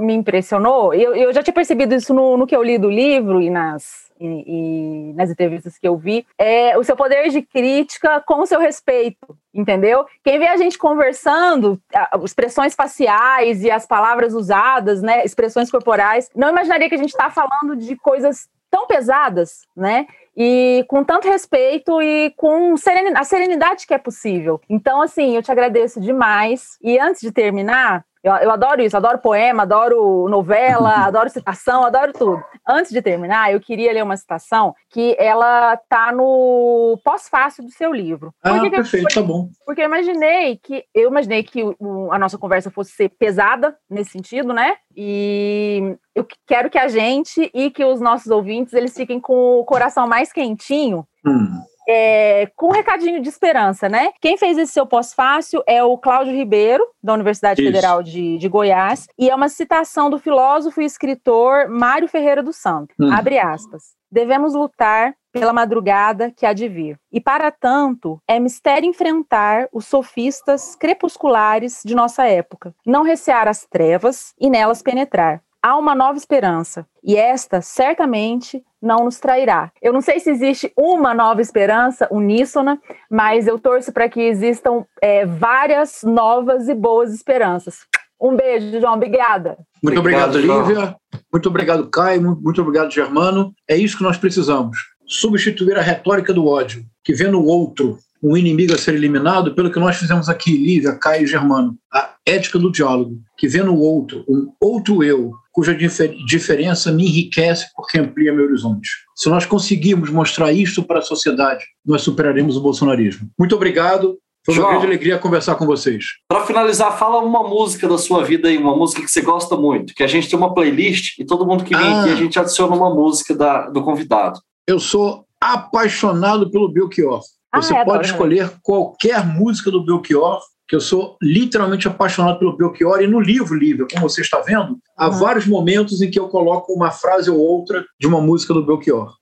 me impressionou, eu, eu já tinha percebido isso no, no que eu li do livro e nas, e, e nas entrevistas que eu vi, é o seu poder de crítica com o seu respeito, entendeu? Quem vê a gente conversando, expressões faciais e as palavras usadas, né, expressões corporais, não imaginaria que a gente está falando de coisas tão pesadas, né? E com tanto respeito e com sereni- a serenidade que é possível. Então, assim, eu te agradeço demais. E antes de terminar, eu, eu adoro isso, adoro poema, adoro novela, [LAUGHS] adoro citação, adoro tudo. Antes de terminar, eu queria ler uma citação que ela tá no pós-fácil do seu livro. Ah, que que perfeito, tá bom. porque eu imaginei que eu imaginei que o- a nossa conversa fosse ser pesada nesse sentido, né? E eu que- quero que a gente e que os nossos ouvintes eles fiquem com o coração mais quentinho Hum. É, com um recadinho de esperança, né? Quem fez esse seu pós-fácil é o Cláudio Ribeiro, da Universidade Isso. Federal de, de, Goiás, e é uma citação do filósofo e escritor Mário Ferreira dos Santos. Hum. Abre aspas. Devemos lutar pela madrugada que há de vir. E para tanto, é mistério enfrentar os sofistas crepusculares de nossa época, não recear as trevas e nelas penetrar. Há uma nova esperança, e esta certamente não nos trairá. Eu não sei se existe uma nova esperança uníssona, mas eu torço para que existam é, várias novas e boas esperanças. Um beijo, João. Obrigada. Muito obrigado, obrigado Lívia. Muito obrigado, Caio. Muito obrigado, Germano. É isso que nós precisamos substituir a retórica do ódio, que vê no outro um inimigo a ser eliminado, pelo que nós fizemos aqui, Lívia, Caio e Germano, a ética do diálogo, que vê no outro um outro eu, cuja difer diferença me enriquece porque amplia meu horizonte. Se nós conseguirmos mostrar isso para a sociedade, nós superaremos o bolsonarismo. Muito obrigado. Foi uma João, grande alegria conversar com vocês. Para finalizar, fala uma música da sua vida aí, uma música que você gosta muito, que a gente tem uma playlist e todo mundo que vem ah. aqui a gente adiciona uma música da, do convidado. Eu sou apaixonado pelo Belchior. Ah, Você é, pode escolher qualquer música do Belchior, que eu sou literalmente apaixonado pelo Belchior. E no livro, Lívia, como você está vendo, há uhum. vários momentos em que eu coloco uma frase ou outra de uma música do Belchior.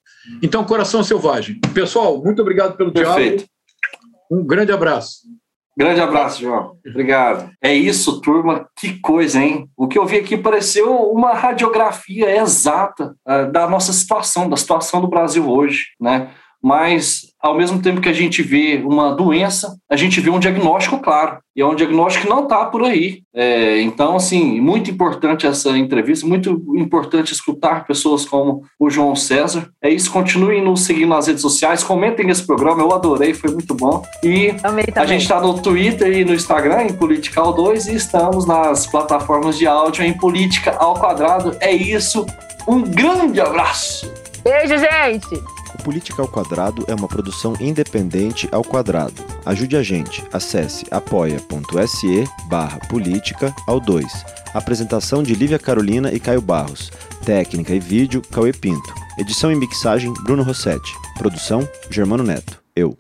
Então, Coração Selvagem. Pessoal, muito obrigado pelo Perfeito. diálogo. Um grande abraço. Grande abraço, João. Obrigado. É isso, turma. Que coisa, hein? O que eu vi aqui pareceu uma radiografia exata uh, da nossa situação, da situação do Brasil hoje, né? Mas ao mesmo tempo que a gente vê uma doença, a gente vê um diagnóstico claro. E é um diagnóstico que não está por aí. É, então, assim, muito importante essa entrevista, muito importante escutar pessoas como o João César. É isso, continuem nos seguindo nas redes sociais, comentem esse programa, eu adorei, foi muito bom. E a gente está no Twitter e no Instagram, em Political 2, e estamos nas plataformas de áudio em Política ao Quadrado. É isso, um grande abraço! Beijo, gente! Política ao Quadrado é uma produção independente ao quadrado. Ajude a gente. Acesse apoia.se barra política ao 2. Apresentação de Lívia Carolina e Caio Barros. Técnica e vídeo, Cauê Pinto. Edição e mixagem, Bruno Rossetti. Produção, Germano Neto. Eu.